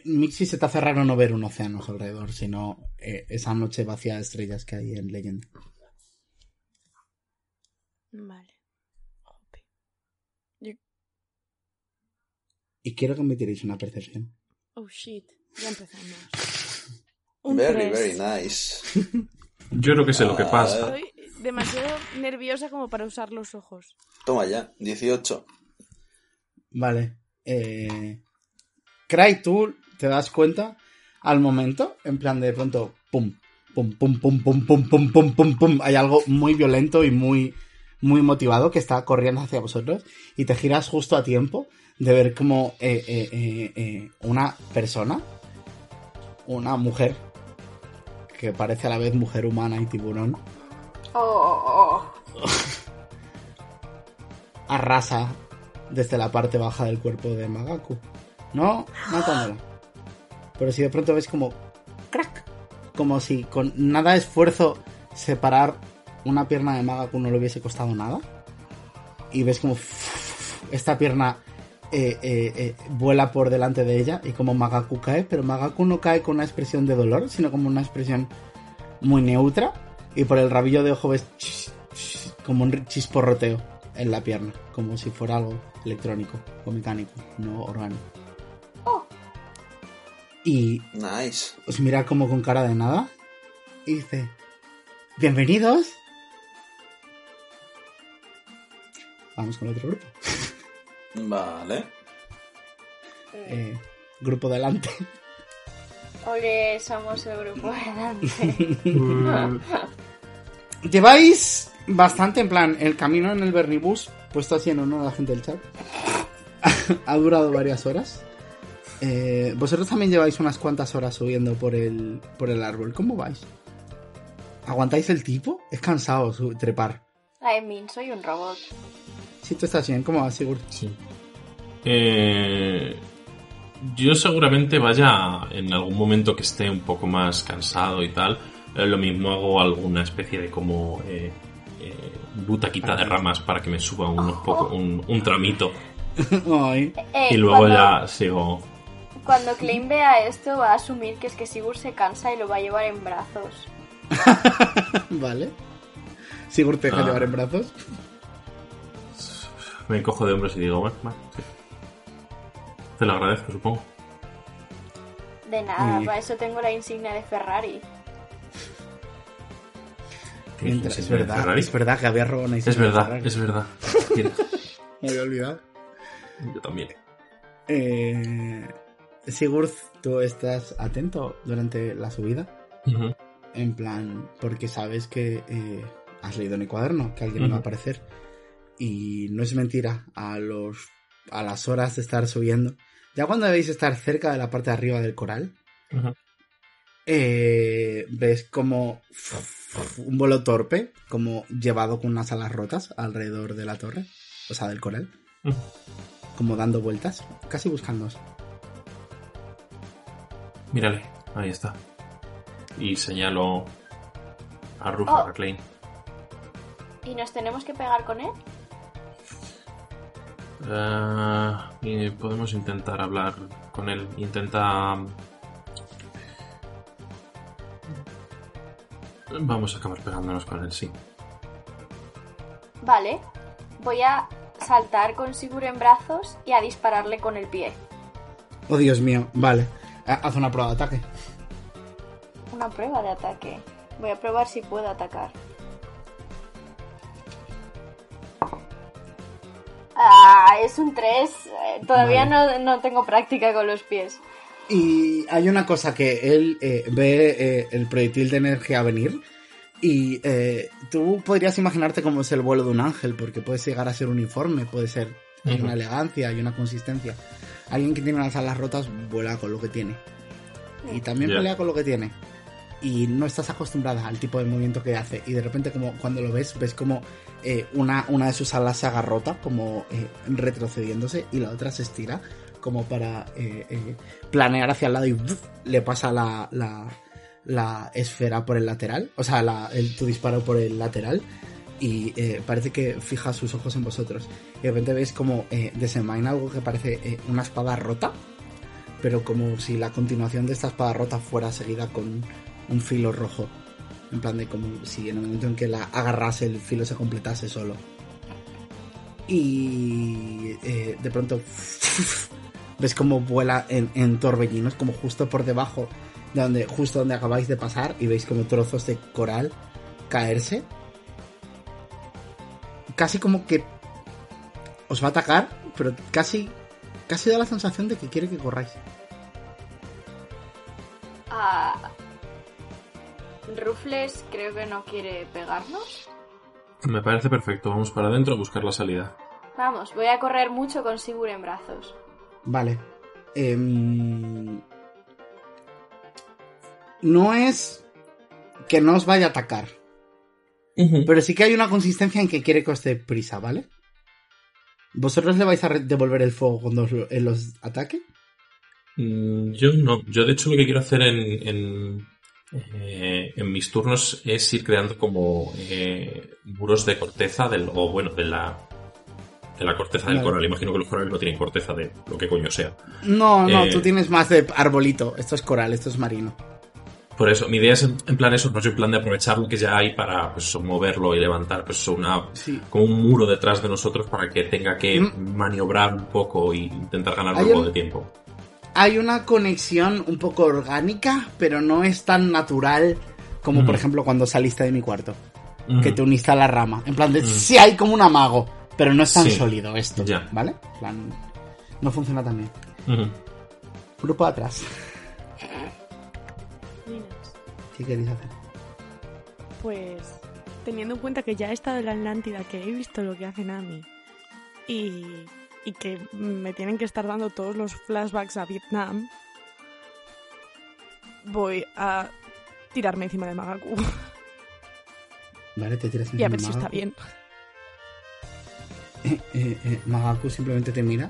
Mixi se te hace raro no ver un océano alrededor, sino eh, esa noche vacía de estrellas que hay en Legend. Vale. Jope. Y quiero que me tiréis una percepción. Oh shit, ya empezamos. Un Very, tres. very nice. Yo creo que sé lo que Ah, pasa. Estoy demasiado nerviosa como para usar los ojos. Toma ya, 18. Vale. Eh... Cry, tú te das cuenta al momento, en plan de pronto, pum, pum, pum, pum, pum, pum, pum, pum, pum, pum. Hay algo muy violento y muy, muy motivado que está corriendo hacia vosotros y te giras justo a tiempo de ver como eh, eh, eh, una persona, una mujer, que parece a la vez mujer humana y tiburón, Oh, oh, oh. arrasa desde la parte baja del cuerpo de Magaku. No matándola. Pero si de pronto ves como crack, como si con nada de esfuerzo separar una pierna de Magaku no le hubiese costado nada. Y ves como esta pierna eh, eh, eh, vuela por delante de ella y como Magaku cae, pero Magaku no cae con una expresión de dolor, sino como una expresión muy neutra. Y por el rabillo de ojo ves como un chisporroteo en la pierna, como si fuera algo electrónico o mecánico, no orgánico. Y Nice. os mira como con cara de nada y dice, bienvenidos. Vamos con otro grupo. Vale. Eh, grupo delante. Ole, somos el grupo delante. Lleváis bastante, en plan, el camino en el Bernibus, puesto así en honor a la gente del chat, ha durado varias horas. Eh, vosotros también lleváis unas cuantas horas subiendo por el, por el árbol. ¿Cómo vais? ¿Aguantáis el tipo? Es cansado trepar. I mean, soy un robot. Si tú estás bien, ¿cómo vas, Sigurd? Sí. Eh, yo seguramente vaya en algún momento que esté un poco más cansado y tal. eh, lo mismo hago alguna especie de como eh, eh, butaquita de ramas para que me suba unos poco, un, un tramito. Ay, Eh, Y luego cuando, ya sigo. Cuando Klein vea esto, va a asumir que es que Sigurd se cansa y lo va a llevar en brazos. vale. Sigurd te deja Ah. llevar en brazos. Me cojo de hombros y digo, bueno, vale, sí. Te lo agradezco, supongo. De nada, para eso tengo la insignia de Ferrari. Mientras- es verdad, Ferrari. es verdad que había robado una Es insignia de verdad, Ferrari. es verdad. Me había olvidado. Yo también. Eh, Sigurd, tú estás atento durante la subida. Ujú. en plan, porque sabes que eh, has leído en el cuaderno que alguien va a Ujú. aparecer. Y no es mentira, a los a las horas de estar subiendo, ya cuando debéis estar cerca de la parte de arriba del coral, eh, ves como un vuelo torpe, como llevado con unas alas rotas alrededor de la torre, o sea, del coral, Ujú. como dando vueltas, casi buscándoos. Mírale, ahí está. Y señalo a Rufus Oh. McLean. ¿Y nos tenemos que pegar con él? Ah, y podemos intentar hablar con él. Intenta. Vamos a acabar pegándonos con él, sí. Vale. Voy a saltar con Sigur en brazos y a dispararle con el pie. Oh, Dios mío, vale. Ha- Haz una prueba de ataque. Una prueba de ataque. Voy a probar si puedo atacar. Ah, es un 3. Todavía no, no tengo práctica con los pies. Y hay una cosa que él eh, ve eh, el proyectil de energía venir y eh, tú podrías imaginarte cómo es el vuelo de un ángel, porque puede llegar a ser uniforme, puede ser hay una elegancia, hay una consistencia. Alguien que tiene las alas rotas vuela con lo que tiene y también Ya. pelea con lo que tiene. Y no estás acostumbrada al tipo de movimiento que hace. Y de repente, como cuando lo ves, ves como eh, una, una de sus alas se agarrota, como eh, retrocediéndose, y la otra se estira, como para eh, planear hacia el lado y le pasa la, la, la esfera por el lateral, o sea, el, tu disparo por el lateral. Y parece que fija sus ojos en vosotros. Y de repente veis como desenvaina algo que parece una espada rota pero como si la continuación de esta espada rota fuera seguida con un filo rojo. En plan de como si en el momento en que la agarrase el filo se completase solo. Y eh, de pronto ves como vuela en, torbellinos, como justo por debajo de donde, justo donde acabáis de pasar, y veis como trozos de coral caerse. Casi como que os va a atacar, pero casi casi da la sensación de que quiere que corráis. Ah, Rufles creo que no quiere pegarnos. Me parece perfecto. Vamos para adentro a buscar la salida. Vamos, voy a correr mucho con Sigur en brazos. Vale. Em, no es que no os vaya a atacar, pero sí que hay una consistencia en que quiere que os dé prisa, ¿vale? ¿Vosotros le vais a devolver el fuego cuando os él los ataque? Mm, Yo no. Yo, de hecho, lo que quiero hacer en, en, eh, en mis turnos es ir creando como eh, muros de corteza del, o bueno, de la, de la corteza del Vale. coral. Imagino que los corales no tienen corteza de lo que coño sea. No, no, Eh. tú tienes más de arbolito. Esto es coral, esto es marino. Por eso, mi idea es en, en plan eso, no es en plan de aprovechar lo que ya hay para pues, moverlo y levantar pues, una, Sí. como un muro detrás de nosotros para que tenga que Mm. maniobrar un poco e intentar ganar un poco de tiempo. Hay una conexión un poco orgánica, pero no es tan natural como, por ejemplo, cuando saliste de mi cuarto. Que te uniste a la rama. En plan de, Mm. sí hay como un amago, pero no es tan Sí. sólido esto, Ya. ¿vale? En plan, no funciona tan bien. Grupo de atrás, ¿qué queréis hacer? Pues teniendo en cuenta que ya he estado en la Atlántida, que he visto lo que hace Nami y, y que me tienen que estar dando todos los flashbacks a Vietnam, voy a tirarme encima de Magaku Vale, te tiras y a encima ver de si está bien. Eh, eh, eh, Magaku simplemente te mira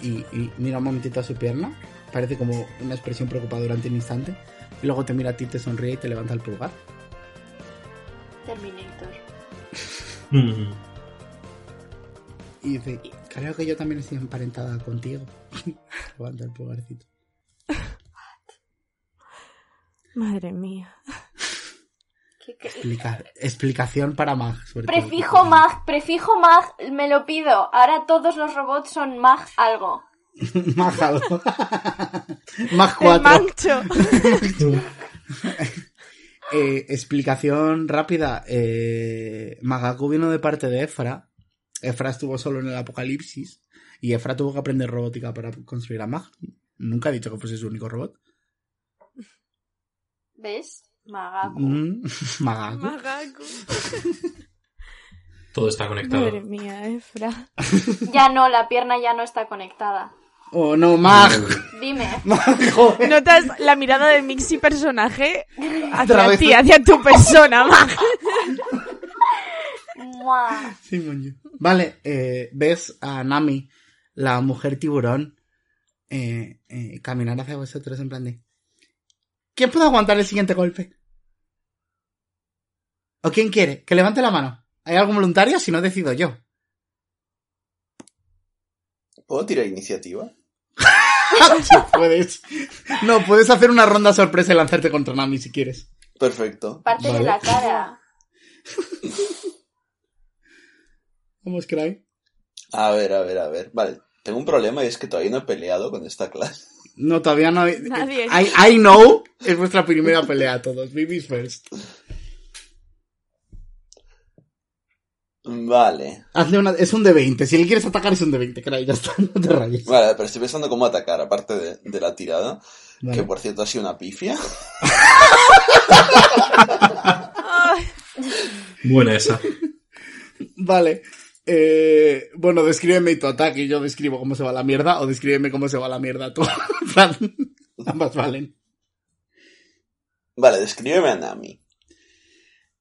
y, y mira un momentito a su pierna. Parece como una expresión preocupada durante un instante. Y luego te mira a ti, te sonríe y te levanta el pulgar. Terminator. Y dice, creo que yo también estoy emparentada contigo. levanta el pulgarcito. Madre mía. ¿Qué- qué- Explica- explicación para Mag. sobre todo. Prefijo mag, prefijo mag, me lo pido. Ahora todos los robots son mag algo. Mag algo. Mag ¡El 4. mancho! Eh, explicación rápida. Eh, Magaku vino de parte de Efra. Efra estuvo solo en el apocalipsis. Y Efra tuvo que aprender robótica para construir a Mag. Nunca ha dicho que fuese su único robot. ¿Ves? Magaku. Mm, Magaku. Magaku. Todo está conectado. Madre mía, Efra. Ya no, la pierna ya no está conectada. Oh, no, Mag. Dime. Mag, joder. ¿Notas la mirada de Mixi personaje hacia ti, hacia tu persona, Mag? Mua. Sí, moño. Vale, eh, ves a Nami, la mujer tiburón, eh, eh, caminar hacia vosotros en plan de... ¿Quién puede aguantar el siguiente golpe? ¿O quién quiere? Que levante la mano. ¿Hay algún voluntario? Si no, decido yo. ¿Puedo tirar iniciativa? Sí, puedes. No, puedes hacer una ronda sorpresa y lanzarte contra Nami si quieres. Perfecto. Parte de la cara. Vamos, Cry. A ver, a ver, a ver. Vale, tengo un problema y es que todavía no he peleado con esta clase. No, todavía no hay... Nadie. I, I know es vuestra primera pelea a todos. Babies first. Vale. Hazle una... Es un de 20. Si le quieres atacar es un de 20, Cry. Ya está. No te rayes. Vale, pero estoy pensando cómo atacar, aparte de, de la tirada. Vale. Que por cierto ha sido una pifia. Buena esa. Vale. Eh, bueno, descríbeme tu ataque y yo describo cómo se va la mierda, o descríbeme cómo se va la mierda tú. Ambas valen. Vale, descríbeme a Nami.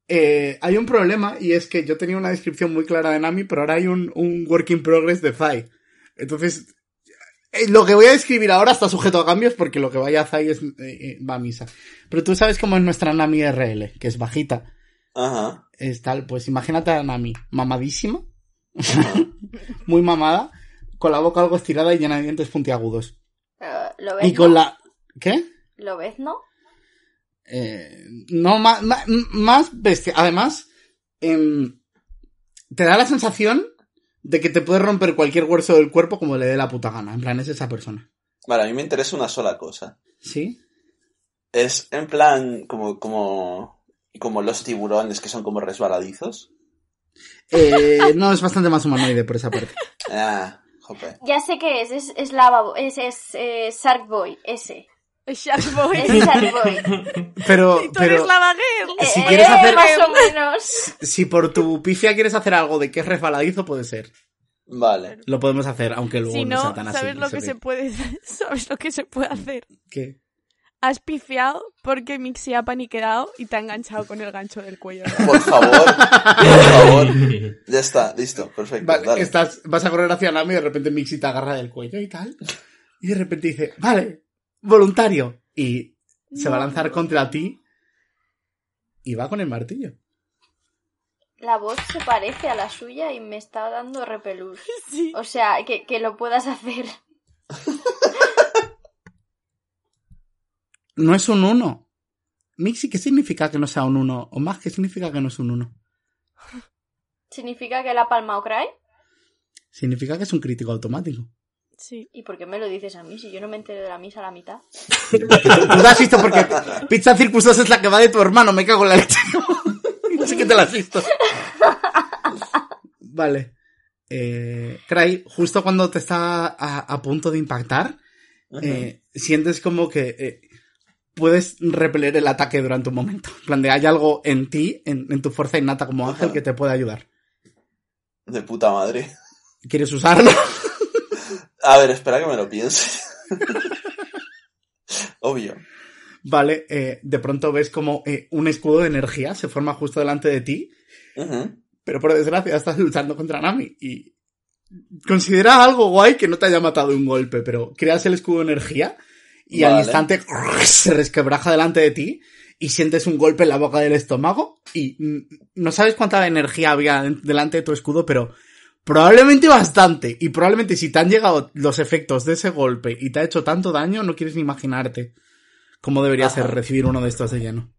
Eh, hay un problema y es que yo tenía una descripción muy clara de Nami, pero ahora hay un, un work in progress de Zai. Entonces, eh, lo que voy a describir ahora está sujeto a cambios porque lo que vaya a Zai es, eh, eh, va a misa. Pero tú sabes cómo es nuestra Nami RL, que es bajita. Ajá. Es tal, pues imagínate a Nami, mamadísima, muy mamada, con la boca algo estirada y llena de dientes puntiagudos. Pero, ¿Lo ves? Y con no? la... ¿Qué? ¿Lo ves, no? Eh, no, más, más bestia. Además, em, te da la sensación de que te puedes romper cualquier hueso del cuerpo como le dé la puta gana. En plan, es esa persona. Vale, a mí me interesa una sola cosa. ¿Sí? Es en plan como, como, como los tiburones que son como resbaladizos. Eh, no, es bastante más humanoide por esa parte. Ah, jope. Ya sé qué es, es, es Lava es, es eh, Shark Boy, ese. Shark Boy. Es Shark Boy. Pero, tú eres pero Lava Girl. Si Eh, quieres hacer- Más o menos. si por tu pifia quieres hacer algo de que es resbaladizo, puede ser. Vale. Lo podemos hacer, aunque luego Si no, no, sea tan así. ¿sabes lo que se puede ¿Sabes lo que se puede hacer? ¿Qué? Has pifiado porque Mixi ha paniqueado y te ha enganchado con el gancho del cuello. Por favor, por favor. Ya está, listo, perfecto. Vale, dale. estás, vas a correr hacia Nami y de repente Mixi te agarra del cuello y tal. Y de repente dice, vale, voluntario. Y se va a lanzar contra ti. Y va con el martillo. La voz se parece a la suya y me está dando repelús. Sí. O sea, que, que lo puedas hacer. No es un 1. Mixi, ¿qué significa que no sea un 1? O más, ¿qué significa que no es un 1? ¿Significa que la palma o cry? Significa que es un crítico automático. Sí. ¿Y por qué me lo dices a mí si yo no me entero de la misa a la mitad? Tú lo has visto porque Pizza Circus 2 es la que va de tu hermano, me cago en la leche. no sé qué te la has visto. Vale. Eh, Cry, justo cuando te está a, a punto de impactar, eh, sientes como que eh, puedes repeler el ataque durante un momento. En plan de hay algo en ti, en, en tu fuerza innata como ángel, Ajá. que te puede ayudar. De puta madre. ¿Quieres usarlo? A ver, espera que me lo piense. Obvio. vale, eh, de pronto ves como eh, un escudo de energía se forma justo delante de ti. Pero por desgracia estás luchando contra Nami y considera algo guay que no te haya matado un golpe, pero creas el escudo de energía y al instante se resquebraja delante de ti y sientes un golpe en la boca del estómago y mm, no sabes cuánta energía había delante de tu escudo, pero probablemente bastante y probablemente si te han llegado los efectos de ese golpe y te ha hecho tanto daño, no quieres ni imaginarte cómo debería Ajá. ser recibir uno de estos de lleno.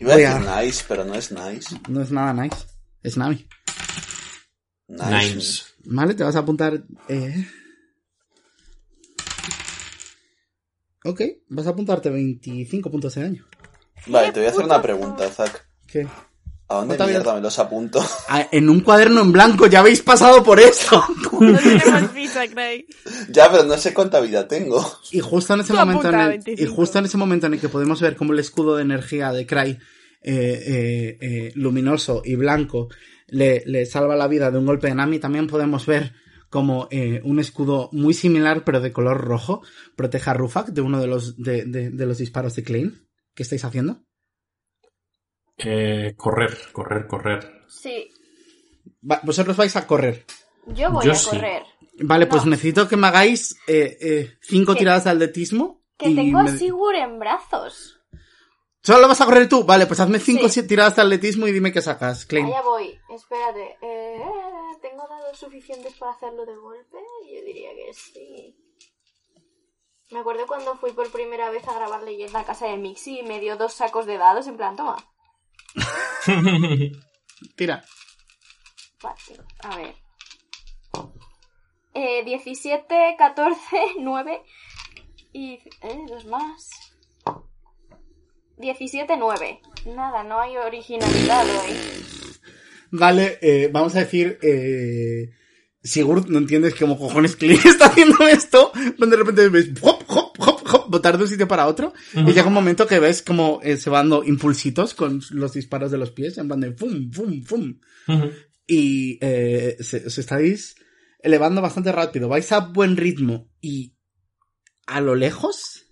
Iba a decir nice, pero no es nice. No es nada nice, es Nami. Nice. Nimes. Vale, te vas a apuntar. Eh... Ok, vas a apuntarte 25 puntos de daño. Vale, te voy a hacer una pregunta, Zack. ¿Qué? ¿A dónde ¿Cuánta vida- mierda me los apunto? Ah, en un cuaderno en blanco, ya habéis pasado por esto. No tenemos ficha, Craig. Ya, pero no sé cuánta vida tengo. Y justo en ese Tú momento en el, 25. y justo en ese momento en el que podemos ver cómo el escudo de energía de Cry eh, eh, eh, luminoso y blanco le, le salva la vida de un golpe de Nami, también podemos ver como eh, un escudo muy similar pero de color rojo protege a Rufak de uno de los de, de- de los disparos de Klein. ¿Qué estáis haciendo? Eh, correr, correr, correr. Sí, Va- vosotros vais a correr. yo voy Yo a sí. correr. Vale, pues necesito que me hagáis eh, eh, cinco Que- tiradas de atletismo. Que y tengo me- a Sigur en brazos. ¿Solo vas a correr tú? Vale, pues hazme cinco Sí. tiradas de atletismo y dime qué sacas, Klein. Allá voy. Espérate. Eh, ¿Tengo dados suficientes para hacerlo de golpe? Yo diría que sí. Me acuerdo cuando fui por primera vez a grabar leyenda a casa de Mixi y me dio dos sacos de dados en plan, toma. Tira. Vale, a ver. Eh, 17, 14, 9 y... Eh, dos más. 17, 9. Nada, no hay originalidad hoy. Vale, eh, vamos a decir, eh, Sigurd, no entiendes cómo cojones Klein está haciendo esto, donde de repente ves hop, hop, hop, hop, botar de un sitio para otro, y llega un momento que ves como eh, se van dando impulsitos con los disparos de los pies, en plan de fum, fum, fum, y eh, se- os estáis elevando bastante rápido, vais a buen ritmo, y a lo lejos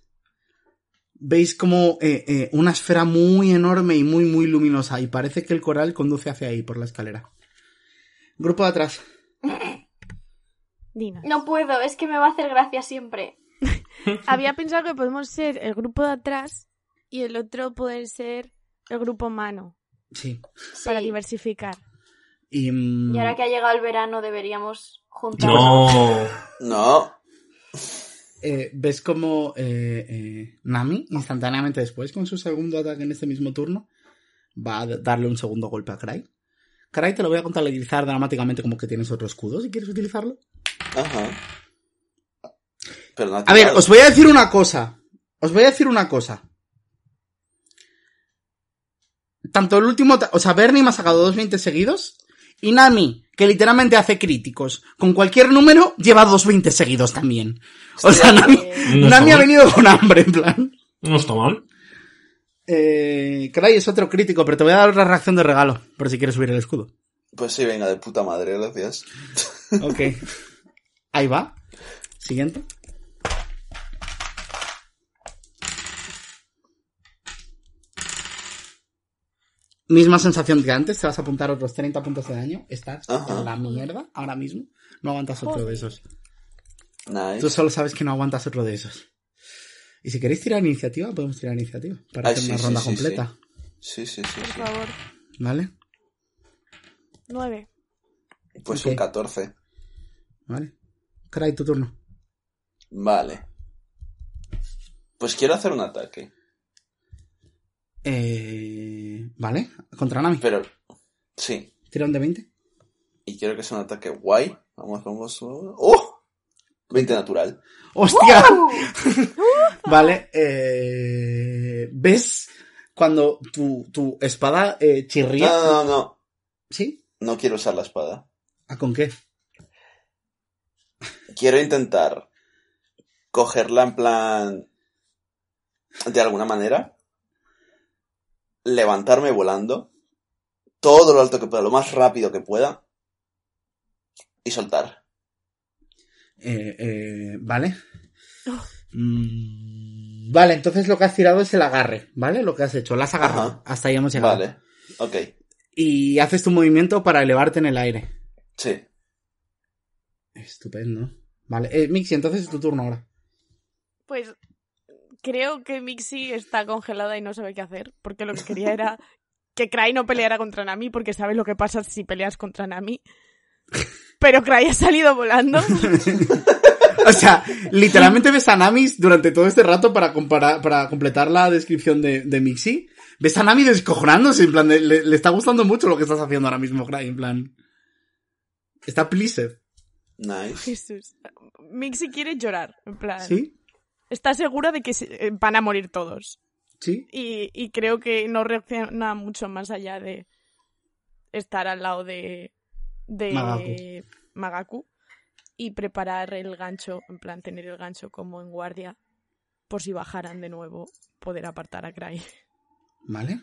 veis como eh, eh, una esfera muy enorme y muy muy luminosa y parece que el coral conduce hacia ahí por la escalera. Grupo de atrás. Dinos. No puedo, es que me va a hacer gracia siempre. Había pensado que podemos ser el grupo de atrás y el otro poder ser el grupo mano, Sí. para Sí. diversificar. Y, mm, Y ahora que ha llegado el verano deberíamos juntarnos. No. No. Eh, ves como eh, eh, Nami, instantáneamente después, con su segundo ataque en este mismo turno, va a darle un segundo golpe a Cry. Cry te lo voy a contabilizar dramáticamente como que tienes otro escudo, si quieres utilizarlo. Ajá. Pero no A ver, os voy a decir una cosa. Os voy a decir una cosa. Tanto el último, o sea, Bernie me ha sacado dos 20 seguidos y Nami, que literalmente hace críticos, con cualquier número, lleva dos 20 seguidos también. O sea, Nami, No Nami ha venido con hambre, en plan. No está mal. Eh, Cry es otro crítico, pero te voy a dar otra reacción de regalo, por si quieres subir el escudo. Pues sí, venga, de puta madre, gracias. Ok. Ahí va. Siguiente. Misma sensación que antes, te vas a apuntar otros 30 puntos de daño. Estás Ajá. en la mierda ahora mismo. No aguantas otro de esos. Tú solo sabes que no aguantas otro de esos. Y si queréis tirar iniciativa, podemos tirar iniciativa. Para Ay, hacer sí, una sí, ronda sí, completa. Sí, sí, sí, Por sí. favor. ¿Vale? Nueve. Pues Ok. un 14. ¿Vale? Cry, tu turno. Vale. Pues quiero hacer un ataque. Eh... ¿Vale? Contra Nami. Pero, sí. Tira un de 20. Y quiero que sea un ataque guay. Vamos, vamos. ¡Oh! 20 natural. ¡Hostia! Vale, eh, ¿ves cuando tu, tu espada eh, No, chirría? no, no, no. ¿Sí? No quiero usar la espada. ¿A con qué? Quiero intentar cogerla en plan. De alguna manera. Levantarme volando. Todo lo alto que pueda, lo más rápido que pueda. Y soltar. Eh, eh, vale. Oh. Mm, vale, entonces lo que has tirado es el agarre, ¿vale? Lo que has hecho, la has agarrado. Ajá. Hasta ahí hemos llegado. Vale. Ok. Y haces tu movimiento para elevarte en el aire. Sí. Estupendo. Vale, eh, Mixi, entonces es tu turno ahora. Pues creo que Mixi está congelada y no sabe qué hacer, porque lo que quería era que Cry no peleara contra Nami, porque sabe lo que pasa si peleas contra Nami. Pero Cry ha salido volando. O sea, literalmente ves a Nami durante todo este rato para, comparar, para completar la descripción de, de Mixi. Ves a Nami descojonándose, en plan, de- le, le está gustando mucho lo que estás haciendo ahora mismo, Cry, en plan. Está pleased, Nice. Jesús. Mixi quiere llorar, en plan. ¿sí? Está segura de que eh, van a morir todos. ¿Sí? Y, y creo que no reacciona mucho más allá de estar al lado de, de Magaku. Magaku. y preparar el gancho, en plan tener el gancho como en guardia, por si bajaran de nuevo, poder apartar a Cry. Vale.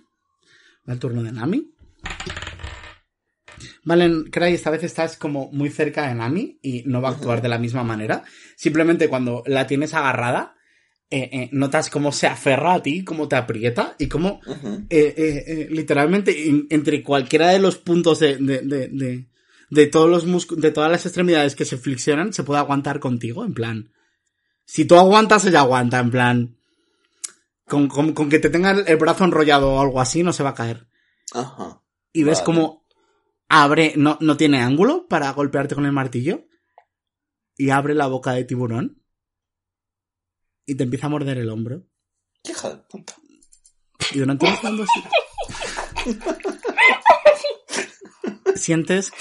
Va el turno de Nami. Vale, Cry, esta vez estás como muy cerca de Nami y no va a actuar de la misma manera. Simplemente cuando la tienes agarrada, eh, eh, notas cómo se aferra a ti, cómo te aprieta y cómo Ujú. eh, literalmente en- entre cualquiera de los puntos de, de, de, de, de todos los músculos, de todas las extremidades que se flexionan, se puede aguantar contigo, en plan. Si tú aguantas, ella aguanta, en plan. Con, con, con que te tenga el brazo enrollado o algo así, no se va a caer. Ajá. Y ves Vale. como abre, no, no tiene ángulo para golpearte con el martillo. Y abre la boca de tiburón. Y te empieza a morder el hombro. Qué hija de puta. Y durante unos segundos sientes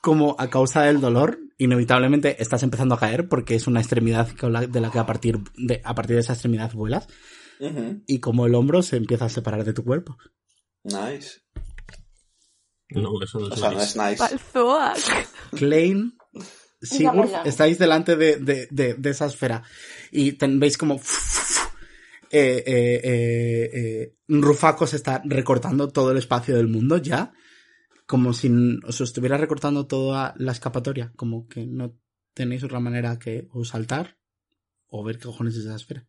como a causa del dolor, inevitablemente estás empezando a caer porque es una extremidad con la- de la que a partir de, a partir de esa extremidad vuelas y como el hombro se empieza a separar de tu cuerpo. Nice. No, eso no O es sea, no es nice. Klein, Sigurd, estáis delante de, de, de, de esa esfera y ten- veis como eh, eh, eh, eh, Rufaco se está recortando todo el espacio del mundo ya, como si os estuviera recortando toda la escapatoria, como que no tenéis otra manera que o saltar o ver qué cojones es esa esfera.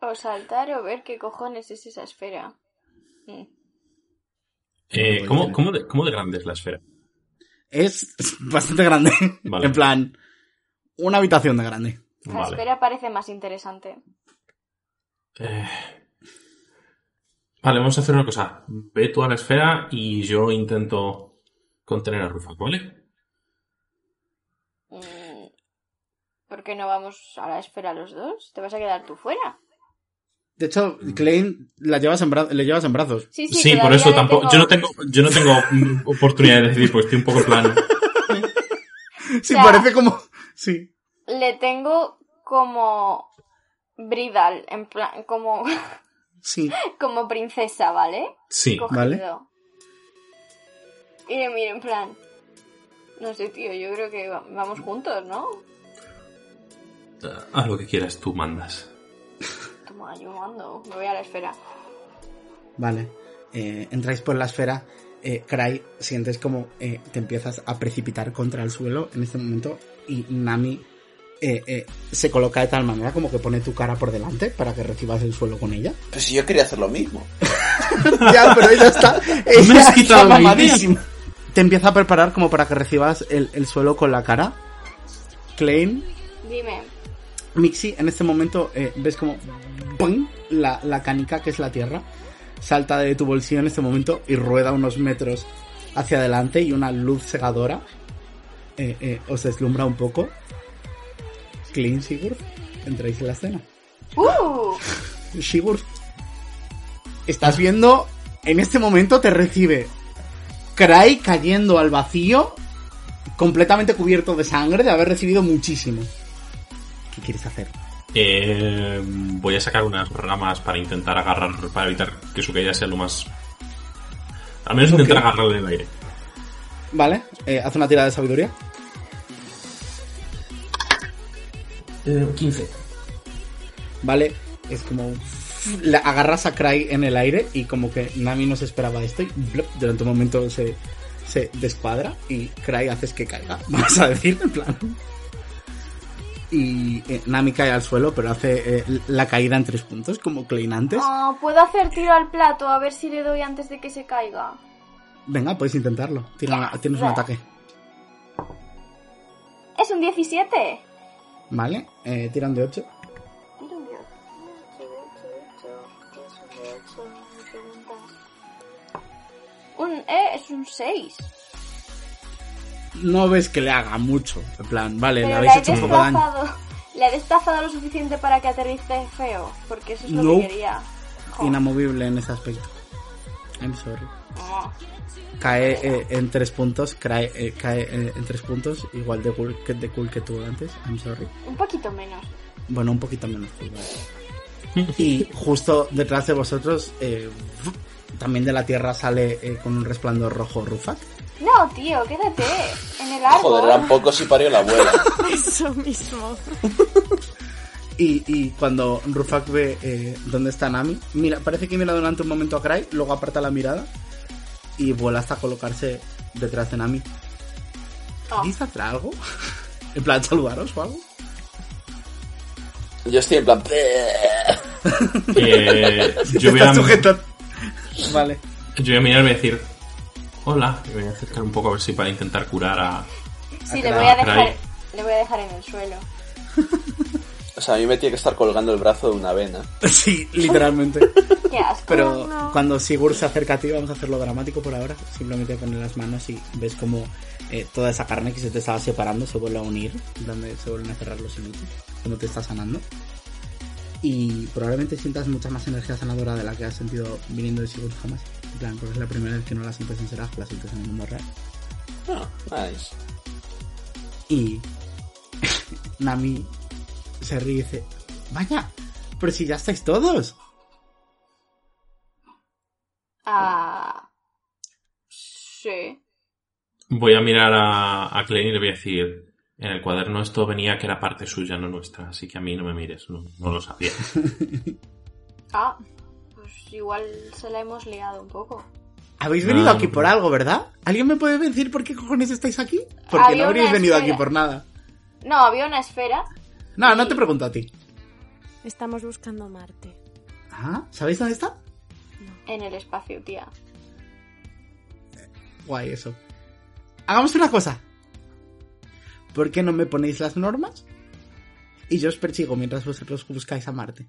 O saltar o ver qué cojones es esa esfera. Mm. Eh, ¿cómo, cómo, de, ¿Cómo de grande es la esfera? Es bastante grande, Vale. en plan, una habitación de grande. La Vale. esfera parece más interesante. Eh, Vale, vamos a hacer una cosa. Ve tú a la esfera y yo intento contener a Rufak, ¿vale? Mm. ¿Por qué no vamos a la esfera los dos? ¿Te vas a quedar tú fuera? De hecho, Klein la llevas en le llevas en brazos. Sí, Sí, por todavía eso tampoco. tengo- Yo no tengo, yo no tengo mm, oportunidad de decidir, porque estoy un poco en plan. Sí, sea- parece como... Sí. Le tengo como bridal, en plan, como, Sí. como princesa, ¿vale? Sí. Cogido. Vale. Y le miro en plan. No sé, tío, yo creo que va- vamos juntos, ¿no? Haz lo que quieras, tú mandas. Toma, yo mando, me voy a la esfera. Vale. Eh, entráis por la esfera. Eh, Cry, sientes como eh, te empiezas a precipitar contra el suelo en este momento. Y Nami eh, eh, se coloca de tal manera como que pone tu cara por delante para que recibas el suelo con ella. Pues si yo quería hacer lo mismo. ya, pero ella está. Ella Me has quitado está mamadísima. Te empieza a preparar como para que recibas el, el suelo con la cara. Klein, Dime. Mixi, en este momento eh, ves como ¡pum! La, la canica, que es la tierra, salta de tu bolsillo en este momento y rueda unos metros hacia adelante y una luz cegadora eh, eh, os deslumbra un poco. Clean Sigurd, entráis en la escena. ¡Uh! Sigurd, estás viendo, en este momento te recibe Cry cayendo al vacío, completamente cubierto de sangre, de haber recibido muchísimo. ¿Qué quieres hacer? Eh, voy a sacar unas ramas para intentar agarrar, para evitar que su caída sea lo más. Al menos intentar Ok. agarrarle en el aire. Vale, eh, haz una tirada de sabiduría. Eh, 15. Vale, es como. La agarras a Cry en el aire y como que Nami no se esperaba esto y blop, durante un momento se, se descuadra y Cry haces que caiga, vamos a decir, en plan. Y eh, Nami cae al suelo, pero hace eh, la caída en tres puntos, como Klein antes. Oh, ¿Puedo hacer tiro al plato a ver si le doy antes de que se caiga? Venga, puedes intentarlo. Tira una- tienes un ataque. Es un 17. Vale, eh, tiran de 8. Tiro un 10. Un, eh, es un 6. No ves que le haga mucho. En plan, vale, le Pero habéis le hecho un poco daño. Le he desplazado lo suficiente para que aterrice feo. Porque eso es lo No. que quería. Jo. Inamovible en ese aspecto. I'm sorry. Cae eh, en tres puntos, cae, eh, cae eh, en tres puntos, igual de cool, que, de cool que tú antes, I'm sorry. Un poquito menos. Bueno, un poquito menos cool, vale. Y justo detrás de vosotros, eh, también de la tierra sale con un resplandor rojo Rufak. No, tío, quédate en el árbol. Joder, eran pocos y parió la abuela. Eso mismo. Y, y cuando Rufak ve eh, dónde está Nami, mira, parece que mira durante un momento a Cry, luego aparta la mirada y vuela hasta colocarse detrás de Nami. Oh. ¿Queréis hacer algo? ¿En plan saludaros o algo? Yo estoy en plan... Eh, yo, voy a. Vale. yo voy a mirar y voy a decir hola. Y voy a acercar un poco a ver si para intentar curar a. Sí, le voy a dejar, le voy a dejar en el suelo. O sea, a mí me tiene que estar colgando el brazo de una vena. Sí, literalmente. Qué asco. Pero no. cuando Sigurd se acerca a ti, vamos a hacerlo dramático por ahora. Simplemente poner las manos y ves como eh, toda esa carne que se te estaba separando se vuelve a unir, donde se vuelven a cerrar los hilos, como te está sanando. Y probablemente sientas mucha más energía sanadora de la que has sentido viniendo de Sigurd jamás. En plan, porque es la primera vez que no la sientes en Seraph, la sientes en el mundo real. Ah, nice. Y Nami se ríe y dice, vaya, pero si ya estáis todos. Ah. Sí. Voy a mirar a, a Klein y le voy a decir: En el cuaderno esto venía que era parte suya, no nuestra, así que a mí no me mires, no, no lo sabía. Ah. Pues igual se la hemos liado un poco. Habéis venido Ah, aquí por no. algo, ¿verdad? ¿Alguien me puede decir por qué cojones estáis aquí? Porque Había no habríais venido esfera. aquí por nada. No, había una esfera. No, no te pregunto a ti. Estamos buscando Marte. Ah, ¿sabéis dónde está? En el espacio, tía. Guay, eso. Hagamos una cosa. ¿Por qué no me ponéis las normas? Y yo os persigo mientras vosotros buscáis a Marte.